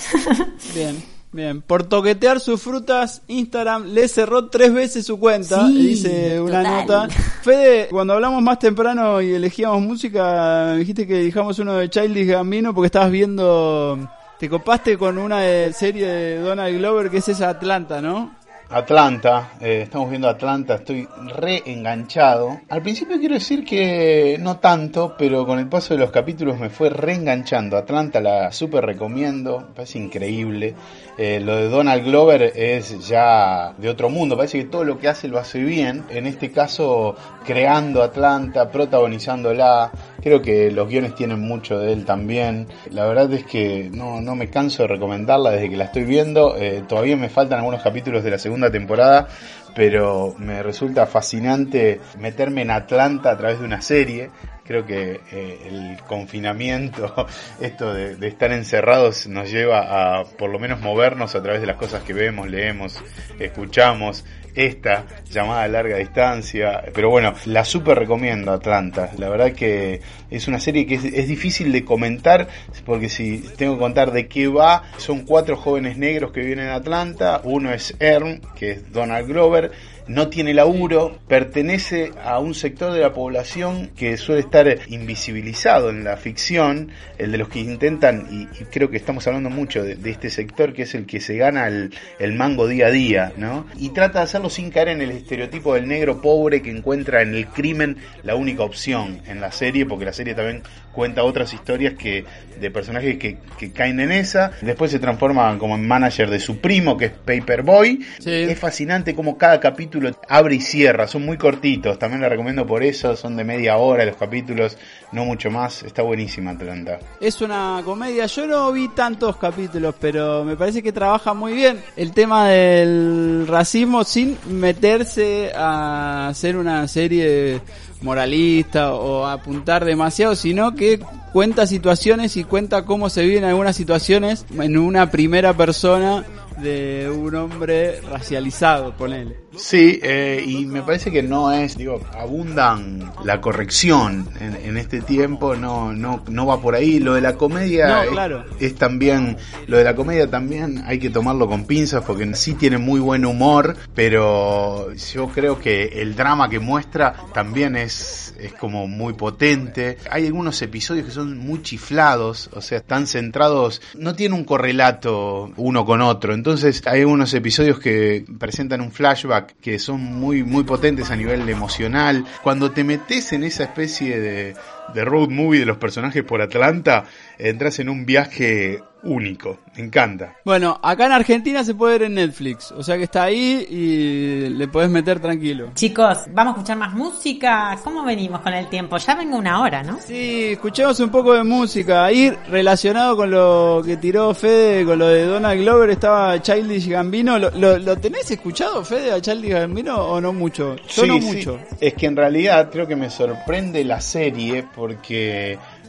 S6: Bien, bien. Por toquetear sus frutas, Instagram le cerró tres veces su cuenta,
S7: Sí,
S6: dice una
S7: total.
S6: nota. Fede, cuando hablamos más temprano y elegíamos música, me dijiste que dijamos uno de Childish Gambino porque estabas viendo... Te copaste con una de- serie de Donald Glover que es esa Atlanta, ¿no?
S8: Atlanta, eh, estamos viendo Atlanta, estoy re enganchado. Al principio quiero decir que no tanto, pero con el paso de los capítulos me fue reenganchando. Atlanta la super recomiendo, parece increíble. Eh, lo de Donald Glover es ya de otro mundo, parece que todo lo que hace lo hace bien. En este caso, creando Atlanta, protagonizándola. Creo que los guiones tienen mucho de él también. La verdad es que no, no me canso de recomendarla desde que la estoy viendo. Eh, todavía me faltan algunos capítulos de la segunda temporada, pero me resulta fascinante meterme en Atlanta a través de una serie. Creo que eh, el confinamiento, esto de, de estar encerrados, nos lleva a por lo menos movernos a través de las cosas que vemos, leemos, escuchamos. Esta llamada a larga distancia, pero bueno, la super recomiendo Atlanta. La verdad que es una serie que es, es difícil de comentar, porque si tengo que contar de qué va, son cuatro jóvenes negros que viven en Atlanta. Uno es Ern, que es Donald Glover, no tiene laburo, pertenece a un sector de la población que suele estar invisibilizado en la ficción, el de los que intentan, y, y creo que estamos hablando mucho de, de este sector que es el que se gana el, el mango día a día, ¿no? Y trata de hacerlo sin caer en el estereotipo del negro pobre que encuentra en el crimen la única opción en la serie, porque la serie también cuenta otras historias que de personajes que, que caen en esa, después se transforma como en manager de su primo que es Paperboy, es fascinante como cada capítulo abre y cierra, son muy cortitos, también la recomiendo por eso, son de media hora los capítulos, no mucho más, está buenísima Atlanta.
S6: Es una comedia, yo no vi tantos capítulos, pero me parece que trabaja muy bien el tema del racismo sin meterse a hacer una serie moralista o apuntar demasiado, sino que cuenta situaciones y cuenta cómo se viven algunas situaciones en una primera persona de un hombre racializado, ponele.
S8: Sí, eh, y me parece que no es, digo, abundan la corrección en, en este tiempo, no, no, no va por ahí. Lo de la comedia
S6: No,
S8: es-
S6: claro.
S8: es, también, lo de la comedia también hay que tomarlo con pinzas porque sí tiene muy buen humor, pero yo creo que el drama que muestra también es, es como muy potente. Hay algunos episodios que son muy chiflados, o sea, están centrados, no tiene un correlato uno con otro. Entonces hay algunos episodios que presentan un flashback que son muy, muy potentes a nivel emocional. Cuando te metes en esa especie de, de road movie de los personajes por Atlanta, entras en un viaje único. Me encanta.
S6: Bueno, acá en Argentina se puede ver en Netflix, o sea que está ahí y le podés meter tranquilo.
S7: Chicos, vamos a escuchar más música. ¿Cómo venimos con el tiempo? Ya vengo una hora, ¿no?
S6: Sí, escuchemos un poco de música. Ahí relacionado con lo que tiró Fede, con lo de Donald Glover, estaba Childish Gambino. ¿Lo, lo, lo tenés escuchado, Fede, a Childish Gambino o no mucho? Yo
S8: Sí,
S6: no
S8: sí.
S6: mucho.
S8: Es que en realidad creo que me sorprende la serie porque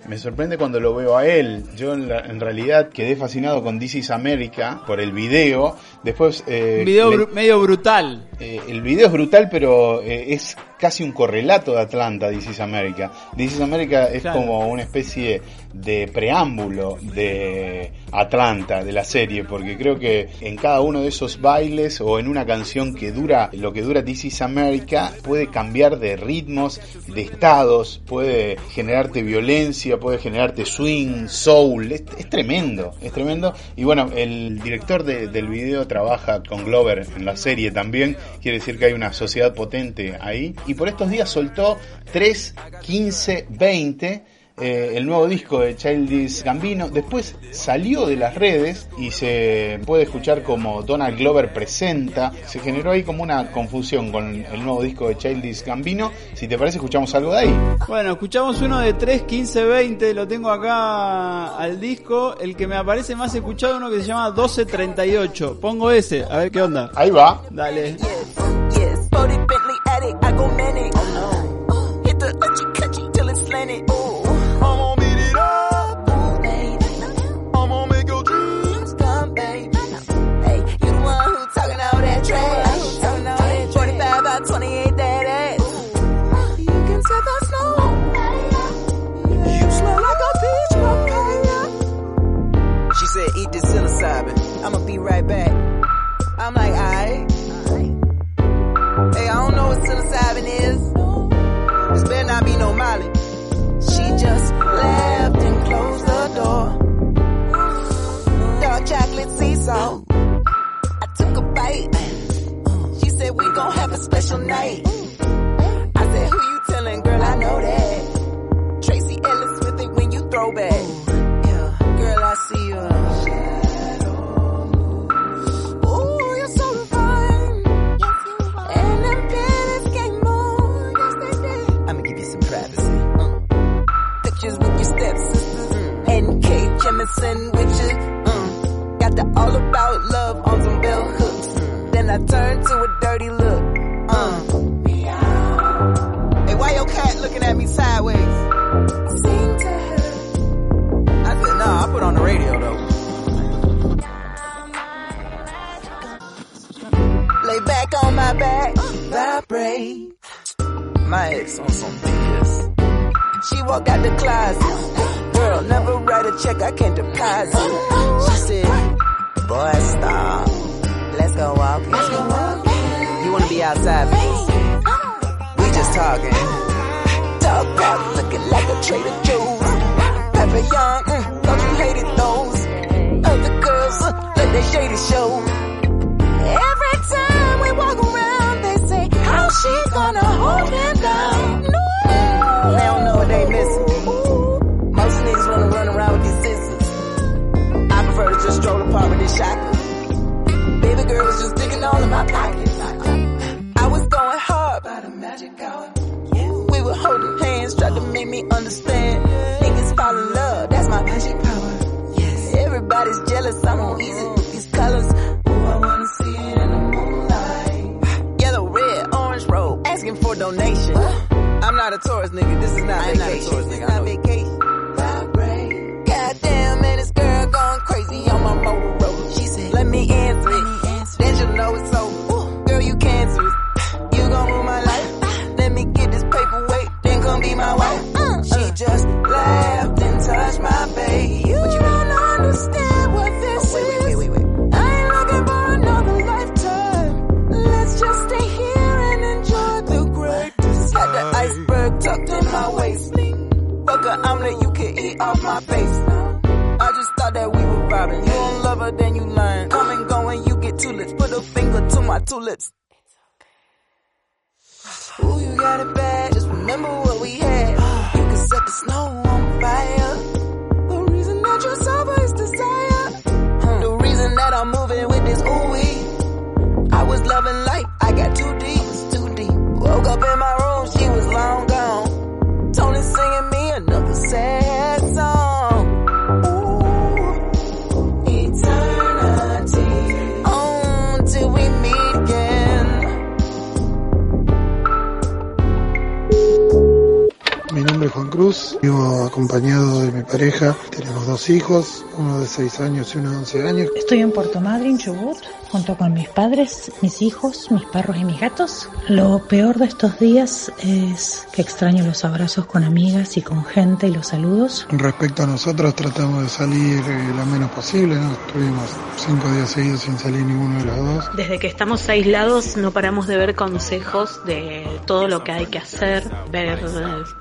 S8: me sorprende cuando lo veo a él. Yo en, la- en realidad quedé fascinado con This is America por el video. Después... eh,
S6: Un video
S8: le-
S6: medio brutal.
S8: Eh, el video es brutal, pero eh, es casi un correlato de Atlanta, This is America. This is America es
S6: Claro.
S8: como una especie de preámbulo de Atlanta, de la serie, porque creo que en cada uno de esos bailes o en una canción que dura lo que dura This is America puede cambiar de ritmos, de estados, puede generarte violencia, puede generarte swing, soul, es, es tremendo, es tremendo. Y bueno, el director de- del video trabaja con Glover en la serie también, quiere decir que hay una sociedad potente ahí. Y por estos días soltó 3, 15, 20 eh, el nuevo disco de Childish Gambino. Después salió de las redes y se puede escuchar como Donald Glover presenta. Se generó ahí como una confusión con el nuevo disco de Childish Gambino. Si te parece, escuchamos algo de ahí.
S6: Bueno, escuchamos uno de 3, 15, 20, lo tengo acá al disco. El que me aparece más escuchado, uno que se llama 1238. Pongo ese, a ver qué onda.
S8: Ahí va.
S6: Dale.
S19: Eat this psilocybin. I'ma be right back. I'm like, alright. Hey, I don't know what psilocybin is. This better not be no Molly. She just left and closed the door. Dark chocolate sea salt. I took a bite. She said we gon' have a special night. I said, who you telling, girl? I know that. All about love on some bell hooks. Then I turned to a dirty look. Uh. Hey, why your cat looking at me sideways? Sing to her. I said, nah, I put on the radio though. Lay back on my back, vibrate. My ex on some BS. She walked out the closet. Girl, never write a check, I can't deposit. She said, boy, stop. Let's go walking. You wanna be outside, please? We just talking. Dog park looking like a Trader Joe's. Pepper Young, mm, don't you hate it, those? Other girls, uh, let their shady show. Every time we walk around, they say, how she's gonna hold him down. No. They don't know what they missing. To just stroll apart with this shotgun. Baby girl was just digging all in my pockets. I was going hard by the magic hour. We were holding hands, tried to make me understand. Niggas fall in love, that's my magic power. Yes. Everybody's jealous, I'm on easy with these colors. Ooh, I wanna see it in the moonlight. Yellow, red, orange robe, asking for donation. I'm not a tourist nigga, this is not
S20: I'm not a
S19: vacation.
S20: tourist nigga,
S19: be my wife. Uh, She just laughed and touched my face. But you don't understand what this is. Wait, wait, wait, wait. I ain't looking for another lifetime. Let's just stay here and enjoy the greatness. Had the iceberg tucked in my waist. Fuck a omelet, you can eat off my face. I just thought that we were vibing. You don't love her, then you learn. Come and go and you get tulips. Put a finger to my tulips. Ooh, you got it bad. Just remember set the snow on fire. The reason that you're sober is desire. Hmm. The reason that I'm moving with this ooh. I was loving life. I got too deep. Too deep. Woke up in my room. She was long gone. Tony singing me another sad
S21: nombre es Juan
S15: Cruz, vivo acompañado de mi pareja, tenemos dos hijos, uno de 6 años y uno de 11 años.
S22: Estoy en Puerto Madryn, Chubut, junto con mis padres, mis hijos, mis perros y mis gatos. Lo peor de estos días es que extraño los abrazos con amigas y con gente y los saludos.
S15: Respecto a nosotros, tratamos de salir eh, lo menos posible, ¿no? Estuvimos cinco días seguidos sin salir ninguno de los dos.
S23: Desde que estamos aislados no paramos de ver consejos de todo lo que hay que hacer, ver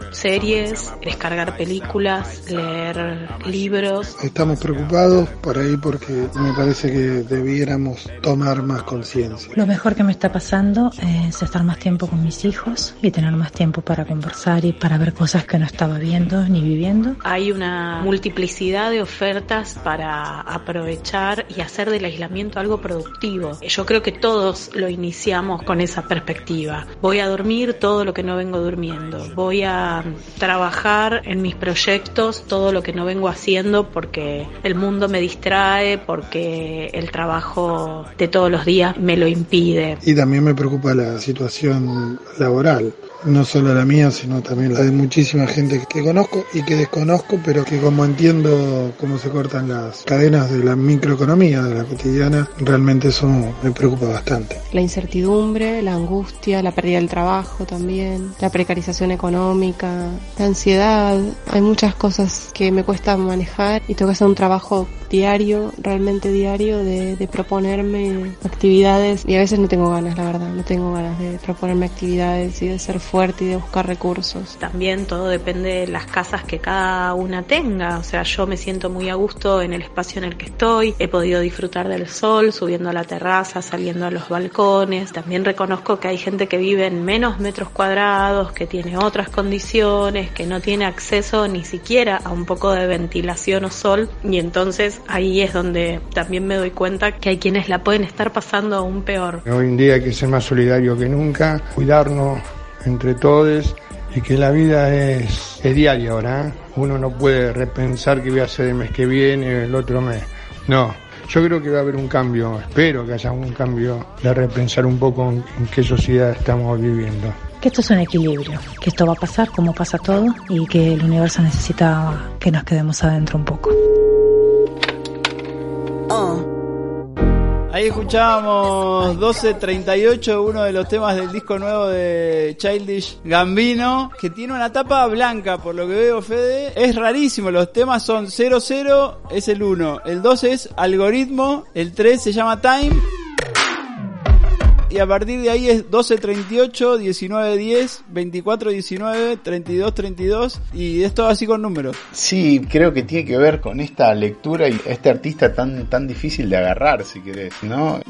S23: series, descargar películas, leer libros.
S15: Estamos preocupados por ahí porque me parece que debiéramos tomar más conciencia.
S22: Lo mejor que me está pasando es estar más tiempo con mis hijos y tener más tiempo para conversar y para ver cosas que no estaba viendo ni viviendo.
S23: Hay una multiplicidad de ofertas para aprovechar y hacer del aislamiento algo productivo. Yo creo que todos lo iniciamos con esa perspectiva. Voy a dormir todo lo que no vengo durmiendo. Voy a trabajar en mis proyectos todo lo que no vengo haciendo porque el mundo me distrae, porque el trabajo de todos los días me lo impide.
S15: Y también me preocupa la situación laboral. No solo la mía, sino también la de muchísima gente que conozco y que desconozco, pero que como entiendo cómo se cortan las cadenas de la microeconomía, de la cotidiana, realmente eso me preocupa bastante.
S18: La incertidumbre, la angustia, la pérdida del trabajo también, la precarización económica, la ansiedad. Hay muchas cosas que me cuesta manejar y tengo que hacer un trabajo diario, realmente diario, de, de proponerme actividades y a veces no tengo ganas, la verdad, no tengo ganas de proponerme actividades y de ser fuerte y de buscar recursos.
S23: También todo depende de las casas que cada una tenga, o sea, yo me siento muy a gusto en el espacio en el que estoy, he podido disfrutar del sol, subiendo a la terraza, saliendo a los balcones, también reconozco que hay gente que vive en menos metros cuadrados, que tiene otras condiciones, que no tiene acceso ni siquiera a un poco de ventilación o sol y entonces ahí es donde también me doy cuenta que hay quienes la pueden estar pasando aún peor.
S15: Hoy en día hay que ser más solidario que nunca, cuidarnos entre todos y que la vida es, diaria ahora. ¿eh? Uno no puede repensar qué voy a hacer el mes que viene, el otro mes. No, yo creo que va a haber un cambio, espero que haya un cambio de repensar un poco en, en qué sociedad estamos viviendo.
S22: Que esto es un equilibrio, que esto va a pasar como pasa todo y que el universo necesita que nos quedemos adentro un poco.
S6: Ahí escuchábamos 1238, uno de los temas del disco nuevo de Childish Gambino, que tiene una tapa blanca, por lo que veo, Fede. Es rarísimo, los temas son 00, es el 1, el 2 es algoritmo, el 3 se llama time. Y a partir de ahí es 1238, 1910, 2419, 3232 y es todo así con números.
S8: Sí, creo que tiene que ver con esta lectura y este artista tan tan difícil de agarrar, si querés, ¿no?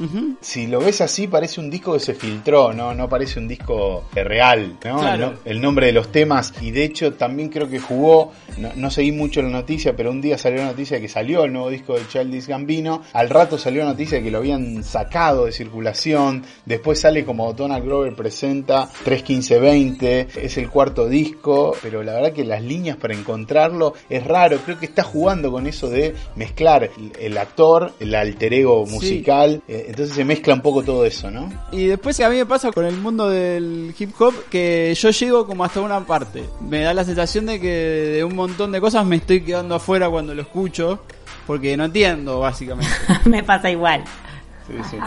S8: Si lo ves así parece un disco que se filtró, no no parece un disco eh, real, ¿no?
S6: Claro.
S8: El, no- el nombre de los temas y de hecho también creo que jugó, no, no seguí mucho la noticia, pero un día salió la noticia de que salió el nuevo disco de Childish Gambino, al rato salió la noticia de que lo habían sacado de circulación, después sale como Donald Grover presenta 31520, es el cuarto disco, pero la verdad que las líneas para encontrarlo es raro, creo que está jugando con eso de mezclar el, actor, el alter ego musical, eh, entonces se mezcla un poco todo eso, ¿no?
S6: Y después a mí me pasa con el mundo del hip hop que yo llego como hasta una parte. Me da la sensación de que de un montón de cosas me estoy quedando afuera cuando lo escucho. Porque no entiendo, básicamente.
S7: Me pasa igual.
S8: Sí, sí.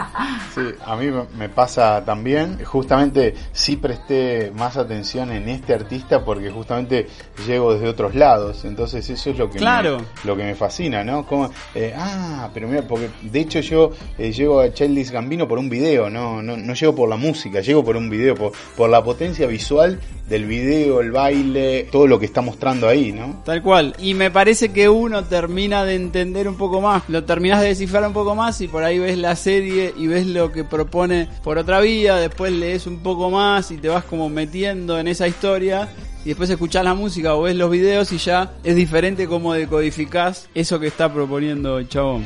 S8: Sí, a mí me- pasa también. Justamente sí presté más atención en este artista porque justamente llego desde otros lados. Entonces eso es lo que,
S6: Claro.
S8: me, lo que me fascina, ¿no? Como, eh, ah, pero mira, porque de hecho yo eh, llego a Childish Gambino por un video, no, no, no llego por la música, llego por un video, por, por la potencia visual del video, el baile, todo lo que está mostrando ahí, ¿no?
S6: Tal cual. Y me parece que uno termina de entender un poco más, lo terminas de descifrar un poco más y por ahí ves la serie y ves lo que propone por otra vía, después lees un poco más y te vas como metiendo en esa historia y después escuchás la música o ves los videos y ya es diferente como decodificás eso que está proponiendo el chabón.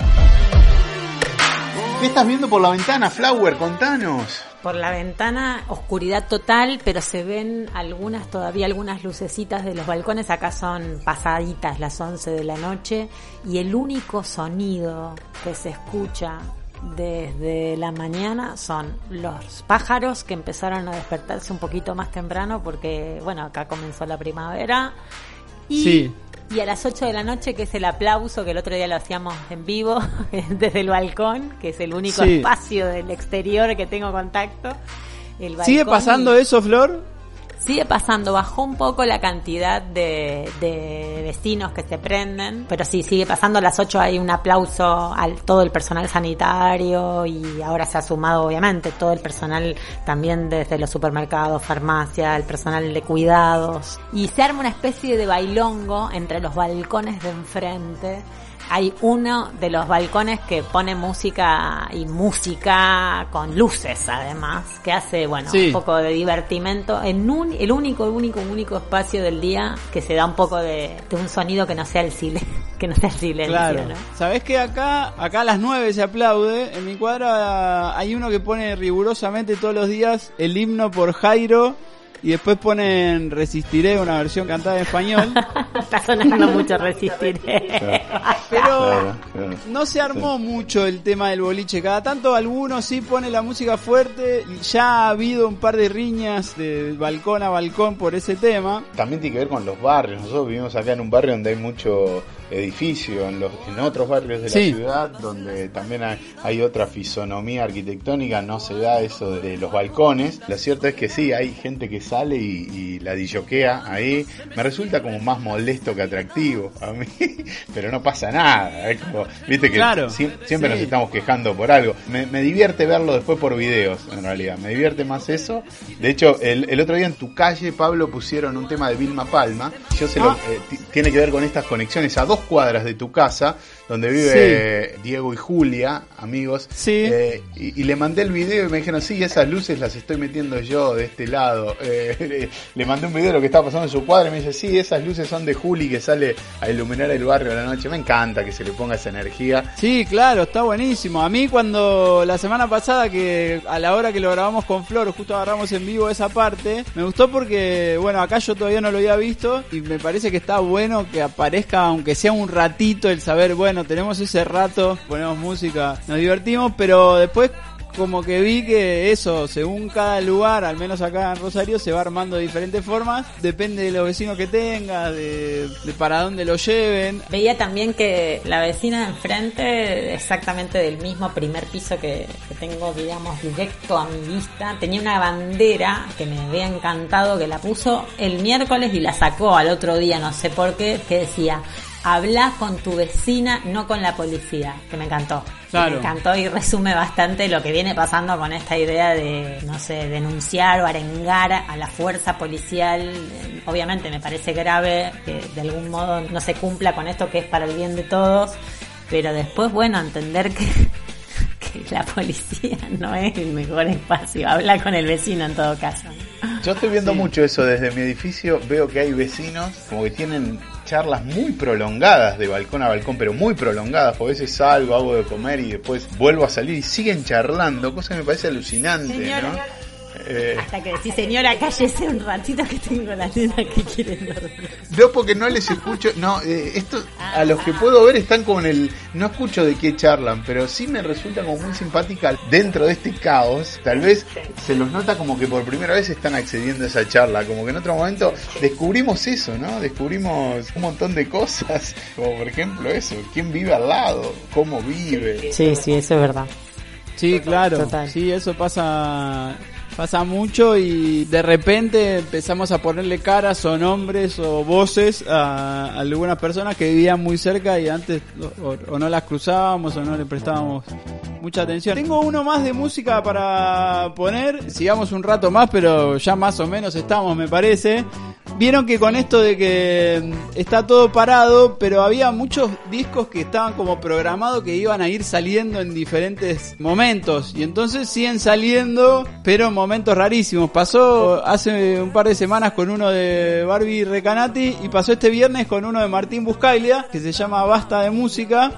S8: ¿Qué estás viendo por la ventana, Flower? Contanos.
S7: Por la ventana, oscuridad total, pero se ven algunas, todavía algunas lucecitas de los balcones. Acá son pasaditas las 11 de la noche y el único sonido que se escucha desde la mañana son los pájaros que empezaron a despertarse un poquito más temprano porque, bueno, acá comenzó la primavera Y,
S6: Sí.
S7: Y a las 8 de la noche, que es el aplauso, que el otro día lo hacíamos en vivo, desde el balcón, que es el único
S6: Sí.
S7: espacio del exterior que tengo contacto. El
S6: ¿Sigue pasando
S7: y-
S6: eso, Flor?
S7: Sigue pasando, bajó un poco la cantidad de, de vecinos que se prenden, pero sí, sigue pasando. A las 8 hay un aplauso al todo el personal sanitario y ahora se ha sumado, obviamente, todo el personal también desde los supermercados, farmacia, el personal de cuidados. Y se arma una especie de bailongo entre los balcones de enfrente. Hay uno de los balcones que pone música y música con luces además, que hace, bueno,
S6: Sí.
S7: un poco de divertimento en un, el único, único, único espacio del día que se da un poco de, de un sonido que no sea el silencio, que no sea el silencio,
S6: Claro.
S7: ¿no?
S6: ¿Sabés que acá, acá a las 9 se aplaude? En mi cuadra hay uno que pone rigurosamente todos los días el himno por Jairo y después ponen Resistiré, una versión cantada en español.
S7: Está sonando mucho resistiré.
S6: Pero no se armó mucho el tema del boliche. Cada tanto alguno sí pone la música fuerte. Ya ha habido un par de riñas de balcón a balcón por ese tema.
S8: También tiene que ver con los barrios. Nosotros vivimos acá en un barrio donde hay mucho edificio, en, los, en otros barrios de
S6: Sí.
S8: la ciudad, donde también hay, hay otra fisonomía arquitectónica, no se da eso de los balcones. Lo cierto es que sí, hay gente que sale y, y la disjoquea ahí. Me resulta como más molesto que atractivo a mí, pero no pasa nada. Es como, viste que
S6: Claro,
S8: siempre
S6: sí.
S8: nos estamos quejando por algo. Me, me divierte verlo después por videos, en realidad. Me divierte más eso. De hecho, el, el otro día en tu calle, Pablo, pusieron un tema de Vilma Palma. Yo se lo,
S6: Ah.
S8: eh, ti- tiene que ver con estas conexiones a dos cuadras de tu casa, donde vive
S6: Sí.
S8: eh, Diego y Julia, amigos. Eh, y, y le mandé el video y me dijeron, sí, esas luces las estoy metiendo yo de este lado. Eh, le, mandé un video de lo que estaba pasando en su cuadra y me dice, sí, esas luces son de Juli que sale a iluminar el barrio a la noche. Me encanta que se le ponga esa energía.
S6: Sí, claro, está buenísimo. A mí cuando la semana pasada que a la hora que lo grabamos con Flor, justo agarramos en vivo esa parte, me gustó porque, bueno, acá yo todavía no lo había visto y me parece que está bueno que aparezca, aunque sea un ratito, el saber, bueno, tenemos ese rato, ponemos música, nos divertimos, pero después como que vi que eso, según cada lugar, al menos acá en Rosario, se va armando de diferentes formas, depende de los vecinos que tenga, de, de para dónde lo lleven.
S7: Veía también que la vecina de enfrente, exactamente del mismo primer piso que, que tengo, digamos, directo a mi vista, tenía una bandera que me había encantado, que la puso el miércoles y la sacó al otro día, no sé por qué, que decía, habla con tu vecina, no con la policía, que me encantó.
S6: Claro.
S7: Me encantó y resume bastante lo que viene pasando con esta idea de, no sé, denunciar o arengar a la fuerza policial. Obviamente me parece grave que de algún modo no se cumpla con esto que es para el bien de todos, pero después, bueno, entender que, que la policía no es el mejor espacio, habla con el vecino en todo caso.
S8: Yo estoy viendo mucho eso desde mi edificio. Veo que hay vecinos como que tienen charlas muy prolongadas de balcón a balcón, pero muy prolongadas. Porque a veces salgo, hago de comer y después vuelvo a salir y siguen charlando, cosa que me parece alucinante. ¿no? Eh,
S7: Hasta que decís, señora, cállese un ratito que tengo la nena que quiere dormir.
S8: no porque no les escucho, no, eh, esto a los que puedo ver están como en el, no escucho de qué charlan, pero sí me resulta como muy simpática dentro de este caos. Tal vez se los nota como que por primera vez están accediendo a esa charla, como que en otro momento descubrimos eso, ¿no? Descubrimos un montón de cosas, como por ejemplo eso, quién vive al lado, cómo vive.
S7: Sí, sí, eso es verdad.
S6: Sí, claro.
S7: Total.
S6: Sí, eso pasa pasa mucho y de repente empezamos a ponerle caras o nombres o voces a algunas personas que vivían muy cerca y antes o, no las cruzábamos o no le prestábamos mucha atención. Tengo uno más de música para poner, sigamos un rato más, pero ya más o menos estamos, me parece. Vieron que con esto de que mm, está todo parado, pero había muchos discos que estaban como programados que iban a ir saliendo en diferentes momentos. Y entonces siguen saliendo, pero en momentos rarísimos. Pasó hace un par de semanas con uno de Barbie Recanati y pasó este viernes con uno de Martín Buscaglia, que se llama Basta de Música.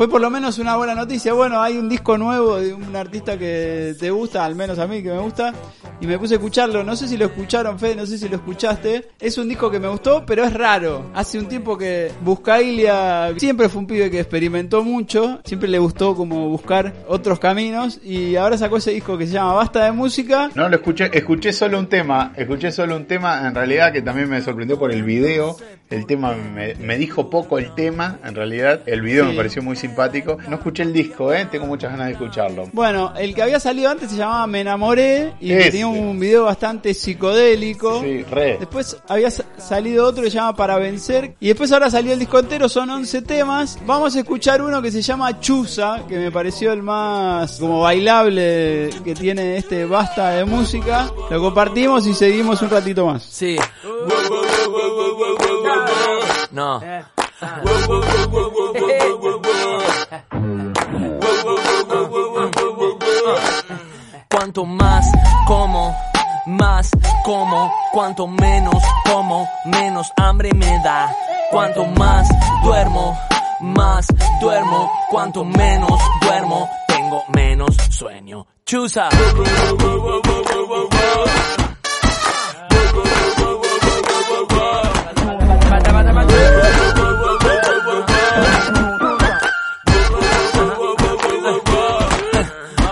S6: Fue por lo menos una buena noticia. Bueno, hay un disco nuevo de un artista que te gusta, al menos a mí que me gusta, y me puse a escucharlo. No sé si lo escucharon, Fede, no sé si lo escuchaste. Es un disco que me gustó, pero es raro. Hace un tiempo que Buscaglia siempre fue un pibe que experimentó mucho, siempre le gustó como buscar otros caminos, y ahora sacó ese disco que se llama Basta de Música.
S8: No lo escuché, escuché solo un tema, escuché solo un tema, en realidad que también me sorprendió por el video. El tema me, me dijo poco el tema, en realidad. El video
S6: Sí.
S8: me pareció muy simpático. No escuché el disco, ¿eh? Tengo muchas ganas de escucharlo.
S6: Bueno, el que había salido antes se llamaba Me enamoré y que
S8: Ese.
S6: tenía un video bastante psicodélico.
S8: Sí, re.
S6: Después había sa- salido otro que se llama Para Vencer. Y después ahora salió el disco entero, son 11 temas. Vamos a escuchar uno que se llama Chusa, que me pareció el más como bailable que tiene este basta de música. Lo compartimos y seguimos un ratito más.
S24: Sí. No. Cuanto más como, más como, cuanto menos como, menos hambre me da. Cuanto más duermo, más duermo, cuanto menos duermo, tengo menos sueño. Chusa.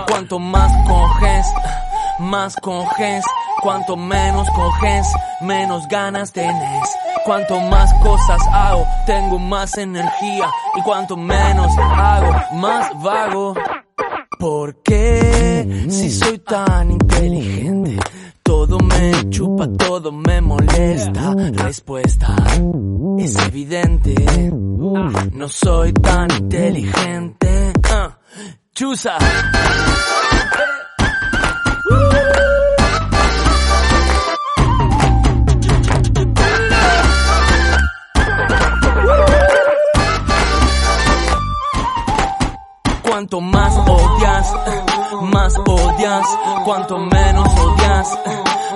S24: Cuanto más coges, más coges. Cuanto menos coges, menos ganas tenés. Cuanto más cosas hago, tengo más energía. Y cuanto menos hago, más vago. ¿Por qué? Si soy tan inteligente, todo me chupa, todo me molesta. Respuesta es evidente. No soy tan inteligente. Ah, Chusa. Cuanto más odias, más odias. Cuanto menos odias,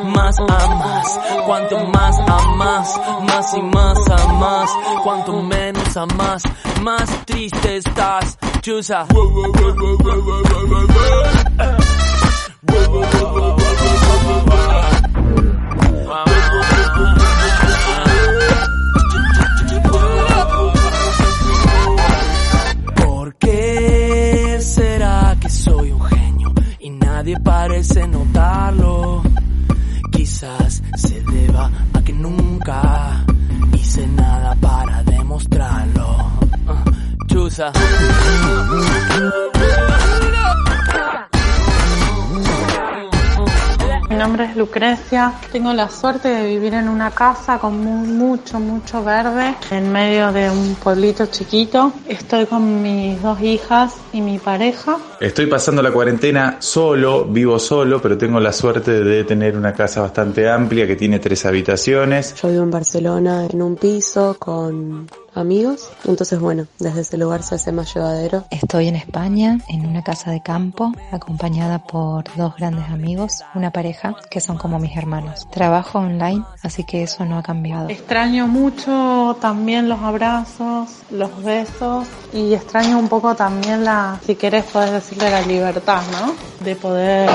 S24: más amas. Cuanto más amas, más y más amas. Cuanto menos amas, más triste estás. Chusa. Nadie parece notarlo? Quizás se deba a que nunca hice nada para demostrarlo. Ah, Chusa.
S25: Mi nombre es Lucrecia. Tengo la suerte de vivir en una casa con mu- mucho, mucho verde en medio de un pueblito chiquito. Estoy con mis dos hijas y mi pareja.
S26: Estoy pasando la cuarentena solo, vivo solo, pero tengo la suerte de tener una casa bastante amplia que tiene tres habitaciones.
S27: Yo vivo en Barcelona en un piso con amigos, entonces bueno, desde ese lugar se hace más llevadero.
S5: Estoy en España, en una casa de campo, acompañada por dos grandes amigos, una pareja que son como mis hermanos. Trabajo online, así que eso no ha cambiado.
S25: Extraño mucho también los abrazos, los besos y extraño un poco también la, si querés podés decirle la libertad, ¿no? De poder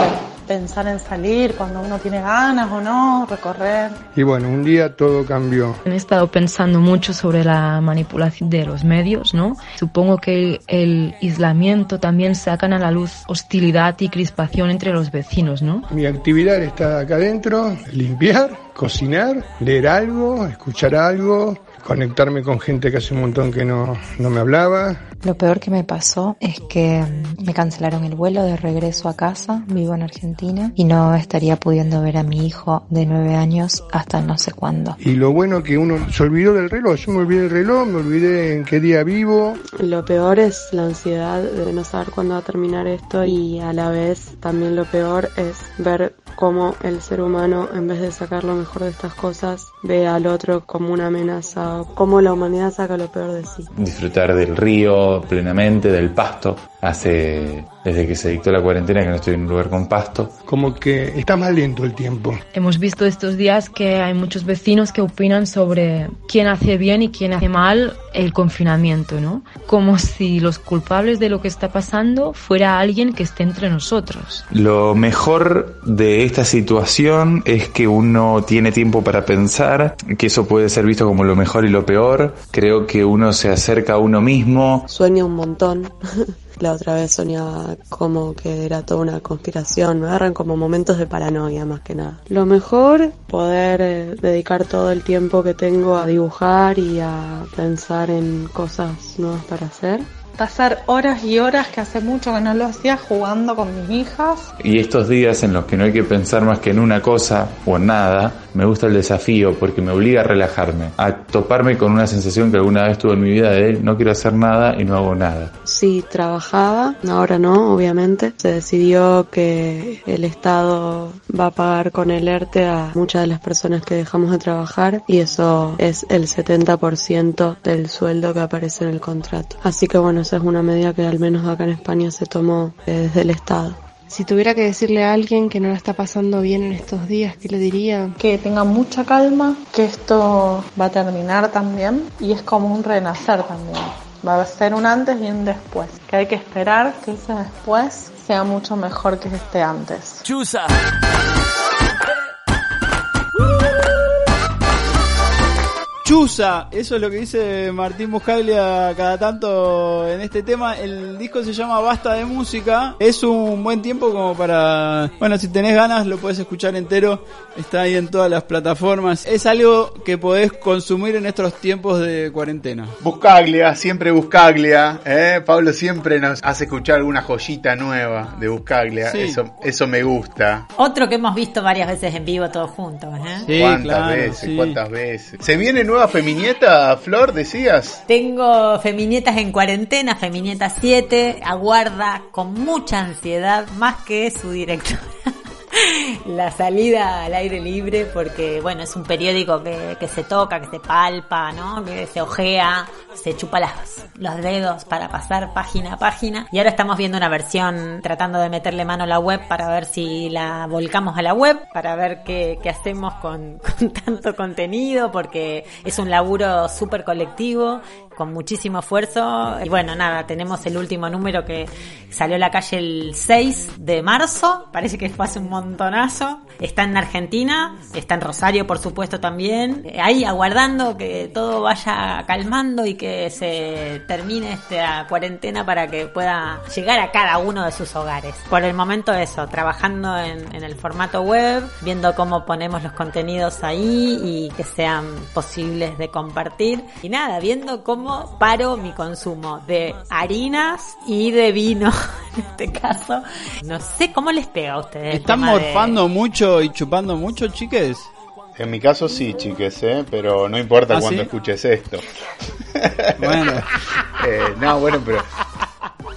S25: pensar en salir cuando uno tiene ganas o no, recorrer.
S15: Y bueno, un día todo cambió.
S5: He estado pensando mucho sobre la manipulación de los medios, ¿no? Supongo que el aislamiento también sacan a la luz hostilidad y crispación entre los vecinos, ¿no?
S15: Mi actividad está acá adentro, limpiar, cocinar, leer algo, escuchar algo, conectarme con gente que hace un montón que no, no me hablaba.
S5: Lo peor que me pasó es que mm, me cancelaron el vuelo de regreso a casa, vivo en Argentina, y no estaría pudiendo ver a mi hijo de nueve años hasta no sé cuándo.
S15: Y lo bueno que uno se olvidó del reloj, yo me olvidé del reloj, me olvidé en qué día vivo.
S27: Lo peor es la ansiedad de no saber cuándo va a terminar esto y a la vez también lo peor es ver cómo el ser humano en vez de sacar lo mejor de estas cosas ve al otro como una amenaza, cómo la humanidad saca lo peor de sí.
S26: Disfrutar del río plenamente, del pasto. Hace, desde que se dictó la cuarentena que no estoy en un lugar con pasto.
S15: Como que está más lento el tiempo.
S5: Hemos visto estos días que hay muchos vecinos que opinan sobre quién hace bien y quién hace mal el confinamiento, ¿no? Como si los culpables de lo que está pasando fuera alguien que esté entre nosotros.
S26: Lo mejor de esta situación es que uno tiene tiempo para pensar, que eso puede ser visto como lo mejor y lo peor. Creo que uno se acerca a uno mismo.
S27: Sueño un montón. La otra vez soñaba como que era toda una conspiración. Me agarran como momentos de paranoia más que nada. Lo mejor, poder eh, dedicar todo el tiempo que tengo a dibujar y a pensar en cosas nuevas para hacer.
S25: Pasar horas y horas que hace mucho que no lo hacía jugando con mis hijas.
S26: Y estos días en los que no hay que pensar más que en una cosa o en nada, me gusta el desafío porque me obliga a relajarme, a toparme con una sensación que alguna vez tuve en mi vida de no quiero hacer nada y no hago nada.
S27: Sí, trabajaba, ahora no, obviamente. Se decidió que el Estado va a pagar con el ERTE a muchas de las personas que dejamos de trabajar y eso es el 70% del sueldo que aparece en el contrato. Así que bueno, esa es una medida que al menos acá en España se tomó eh, desde el Estado.
S18: Si tuviera que decirle a alguien que no la está pasando bien en estos días, ¿qué le diría?
S25: Que tenga mucha calma, que esto va a terminar también y es como un renacer también. Va a ser un antes y un después. Que hay que esperar que ese después sea mucho mejor que este antes.
S14: Chusa.
S6: Chusa, eso es lo que dice Martín Buscaglia cada tanto en este tema. El disco se llama Basta de Música. Es un buen tiempo como para... Bueno, si tenés ganas lo puedes escuchar entero. Está ahí en todas las plataformas. Es algo que podés consumir en estos tiempos de cuarentena.
S8: Buscaglia, siempre Buscaglia. ¿eh? Pablo siempre nos hace escuchar alguna joyita nueva de Buscaglia.
S7: Sí.
S8: Eso, eso me gusta.
S7: Otro que hemos visto varias veces en vivo todos juntos. ¿eh?
S8: ¿Cuántas veces? ¿Cuántas veces? ¿Se viene nueva Feminieta, Flor, decías?
S7: Tengo Feminietas en cuarentena, Feminieta 7, aguarda con mucha ansiedad, más que su directora. La salida al aire libre porque, bueno, es un periódico que, que se toca, que se palpa, ¿no? Que se ojea, se chupa las, los dedos para pasar página a página. Y ahora estamos viendo una versión tratando de meterle mano a la web para ver si la volcamos a la web, para ver qué, qué hacemos con, tanto contenido, porque es un laburo súper colectivo con muchísimo esfuerzo. Y bueno, nada, tenemos el último número que salió a la calle el 6 de marzo, parece que fue hace un montonazo. Está en Argentina, está en Rosario por supuesto también. Eh, Ahí aguardando que todo vaya calmando y que se termine esta cuarentena para que pueda llegar a cada uno de sus hogares. Por el momento eso, trabajando en, en el formato web, viendo cómo ponemos los contenidos ahí y que sean posibles de compartir. Y nada, viendo cómo paro mi consumo de harinas y de vino, en este caso. No sé cómo les pega a ustedes.
S6: ¿Están
S7: de-
S6: morfando mucho y chupando mucho, chiques?
S8: En mi caso sí, chiques, ¿eh? pero no importa
S6: ¿Ah,
S8: cuando
S6: sí?
S8: escuches esto.
S6: Bueno.
S8: Eh, no, bueno, pero,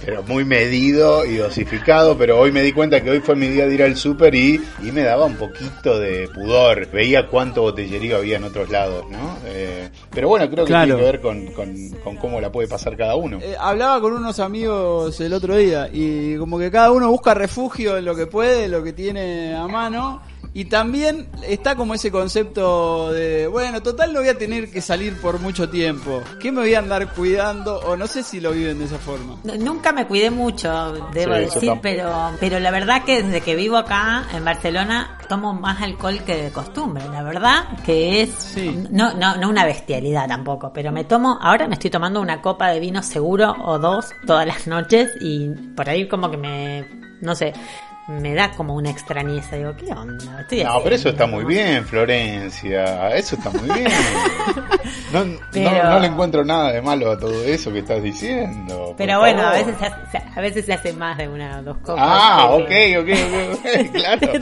S8: pero muy medido y dosificado, pero hoy me di cuenta que hoy fue mi día de ir al súper y, y me daba un poquito de pudor. Veía cuánto botellerío había en otros lados, ¿no? Eh, pero bueno, creo que
S6: Claro.
S8: tiene que ver con, con, con cómo la puede pasar cada uno.
S6: Eh, hablaba con unos amigos el otro día y como que cada uno busca refugio en lo que puede, en lo que tiene a mano. Y también está como ese concepto de, bueno, total no voy a tener que salir por mucho tiempo. ¿Qué me voy a andar cuidando? O no sé si lo viven de esa forma.
S7: No, Nunca me cuidé mucho, debo
S6: Sí,
S7: decir, pero, pero la verdad que desde que vivo acá en Barcelona tomo más alcohol que de costumbre. La verdad que es no, no, no una bestialidad tampoco, pero me tomo, ahora me estoy tomando una copa de vino seguro o dos todas las noches y por ahí como que me, no sé, me da como una extrañeza. Digo, ¿qué onda? Estoy
S8: No, pero eso está
S7: haciendo?".
S8: muy bien, Florencia. Eso está muy bien. No, no-
S7: Pero-
S8: no le encuentro nada de malo a todo eso que estás diciendo.
S7: Pero bueno, a veces, se hace, a veces se hace más de una o dos copas.
S8: Ah, ok,
S7: que-
S8: ok, ok, ok, claro.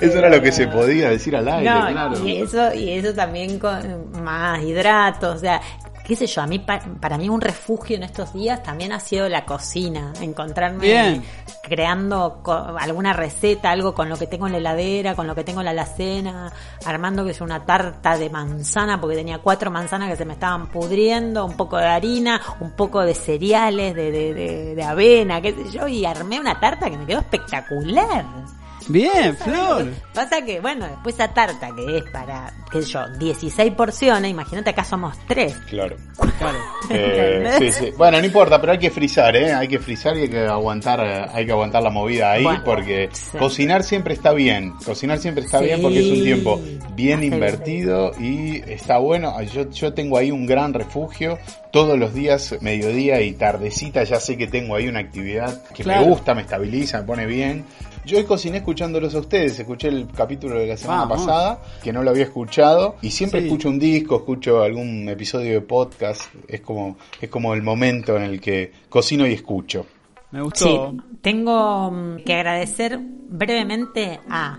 S8: Eso era lo que se podía decir al aire,
S7: No,
S8: claro.
S7: y eso, y eso también con más hidratos, o sea, qué sé yo, a mí pa- para mí un refugio en estos días también ha sido la cocina, encontrarme
S6: Bien.
S7: creando co- alguna receta, algo con lo que tengo en la heladera, con lo que tengo en la alacena, armando que es una tarta de manzana porque tenía cuatro manzanas que se me estaban pudriendo, un poco de harina, un poco de cereales, de, de, de, de avena, qué sé yo, y armé una tarta que me quedó espectacular.
S6: Bien, Flor.
S7: Pasa que, bueno, después esa tarta que es para, qué sé yo, 16 porciones, imagínate acá somos 3.
S8: Claro. Eh, sí, sí. Bueno, no importa, pero hay que frizar, ¿eh? Hay que frizar y hay que aguantar, eh, hay que aguantar la movida ahí
S7: Bueno,
S8: porque cocinar siempre está bien. Cocinar siempre está
S7: Sí.
S8: bien porque es un tiempo bien
S7: Hace
S8: invertido y está bueno. Yo, yo tengo ahí un gran refugio. Todos los días, mediodía y tardecita, ya sé que tengo ahí una actividad que
S6: Claro.
S8: me gusta, me estabiliza, me pone bien. Yo hoy cociné escuchándolos a ustedes, escuché el capítulo de la semana
S6: Vamos.
S8: pasada, que no lo había escuchado, y siempre
S6: Sí.
S8: escucho un disco, escucho algún episodio de podcast, es como, es como el momento en el que cocino y escucho.
S6: Me
S7: Sí, tengo mm, que agradecer brevemente a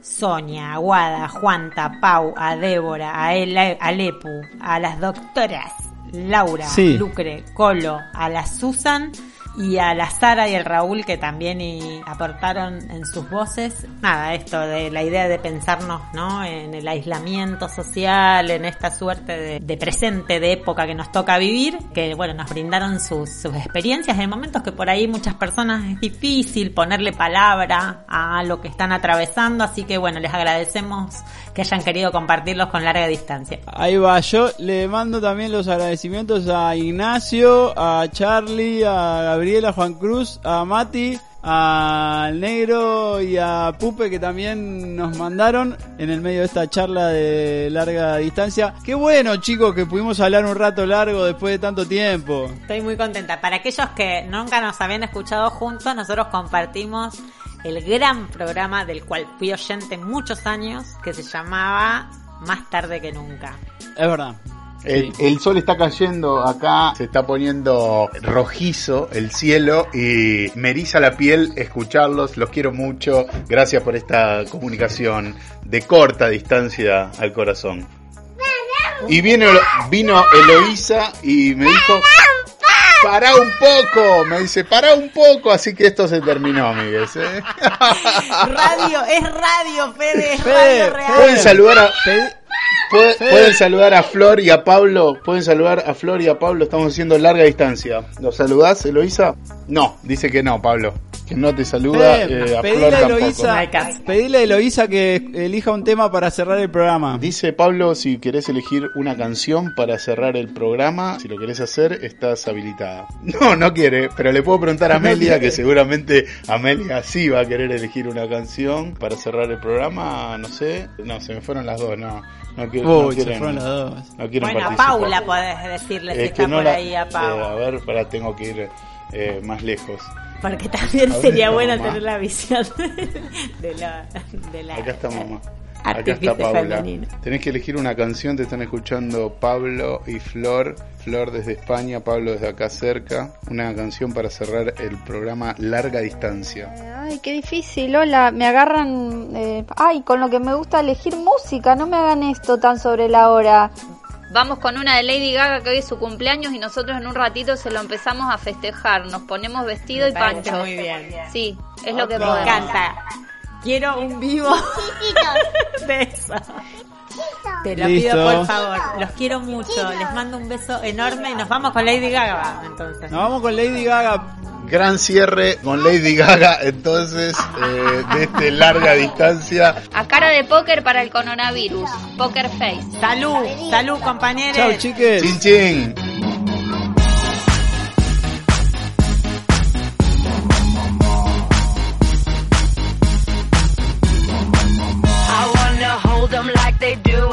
S7: Sonia, a Guada, a Juanta, a Pau, a Débora, a, Ele- a Lepu, a las doctoras Laura,
S6: Sí.
S7: Lucre, Colo, a la Susan y a la Sara y el Raúl que también y aportaron en sus voces. Nada, esto de la idea de pensarnos ¿no? en el aislamiento social, en esta suerte de, de presente, de época que nos toca vivir, que bueno, nos brindaron sus, sus experiencias en momentos que por ahí muchas personas es difícil ponerle palabra a lo que están atravesando, así que bueno, les agradecemos que hayan querido compartirlos con larga distancia.
S6: Ahí va, yo le mando también los agradecimientos a Ignacio, a Charlie, a Gabriela, a Juan Cruz, a Mati, al Negro y a Pupe que también nos mandaron en el medio de esta charla de larga distancia. Qué bueno chicos que pudimos hablar un rato largo después de tanto tiempo.
S7: Estoy muy contenta. Para aquellos que nunca nos habían escuchado juntos, nosotros compartimos el gran programa del cual fui oyente muchos años, que se llamaba Más tarde que nunca.
S6: Es verdad.
S8: El, el sol está cayendo acá, se está poniendo rojizo el cielo y me eriza la piel escucharlos, los quiero mucho, gracias por esta comunicación de corta distancia al corazón. Y vino, vino Eloísa y me dijo, pará un poco, me dice, pará un poco, así que esto se terminó, amigues. ¿eh?
S7: Radio, es radio, Fede, es
S6: Fede,
S7: radio real.
S8: Pueden saludar a... Pueden, pueden saludar a Flor y a Pablo. Pueden saludar a Flor y a Pablo. Estamos haciendo larga distancia. ¿Los saludás, Eloisa? No, dice que no, Pablo. Que no te saluda.
S6: Eh,
S8: eh, a
S6: pedile,
S8: Flor
S6: a
S8: tampoco.
S6: Eloísa, pedile a Eloísa que elija un tema para cerrar el programa.
S8: Dice Pablo, si querés elegir una canción para cerrar el programa, si lo querés hacer, estás habilitada. No, no quiere, pero le puedo preguntar a
S6: No
S8: Amelia, que seguramente Amelia sí va a querer elegir una canción para cerrar el programa. No sé, no, se me fueron las dos, no. No, quiero, no
S6: Uy, se
S8: quieren,
S6: fueron las dos.
S8: no quieren
S7: Bueno, a. Paula podés decirle si
S8: Es
S7: está
S8: que no
S7: por
S8: la-
S7: ahí a
S8: eh,
S7: Pau.
S8: a ver, para tengo que ir eh, más lejos.
S7: Porque también
S8: ¿A dónde
S7: sería bueno
S8: mamá?
S7: tener la visión de la, de la
S8: Acá está mamá. Acá está Paula.
S7: femenino.
S8: Tenés que elegir una canción, te están escuchando Pablo y Flor. Flor desde España, Pablo desde acá cerca. Una canción para cerrar el programa Larga Distancia.
S28: Ay, qué difícil, hola, me agarran, eh, ay, con lo que me gusta elegir música, no me hagan esto tan sobre la hora. Vamos con una de Lady Gaga que hoy es su cumpleaños y nosotros en un ratito se lo empezamos a festejar, nos ponemos vestido
S7: Me
S28: y pancho.
S7: muy bien.
S28: Sí, es lo que
S7: Me encanta. Quiero un vivo de eso. Te lo
S6: Listo.
S7: pido por favor. Los quiero mucho. Les mando un beso enorme y nos vamos con Lady Gaga entonces.
S6: Nos vamos con Lady Gaga.
S8: Gran cierre con Lady Gaga, entonces, eh, de este larga distancia.
S28: A cara de póker para el coronavirus, Poker Face.
S7: Salud, salud compañeros.
S6: Chau, chiques.
S8: Chin chin.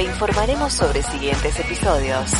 S1: Le informaremos sobre siguientes episodios.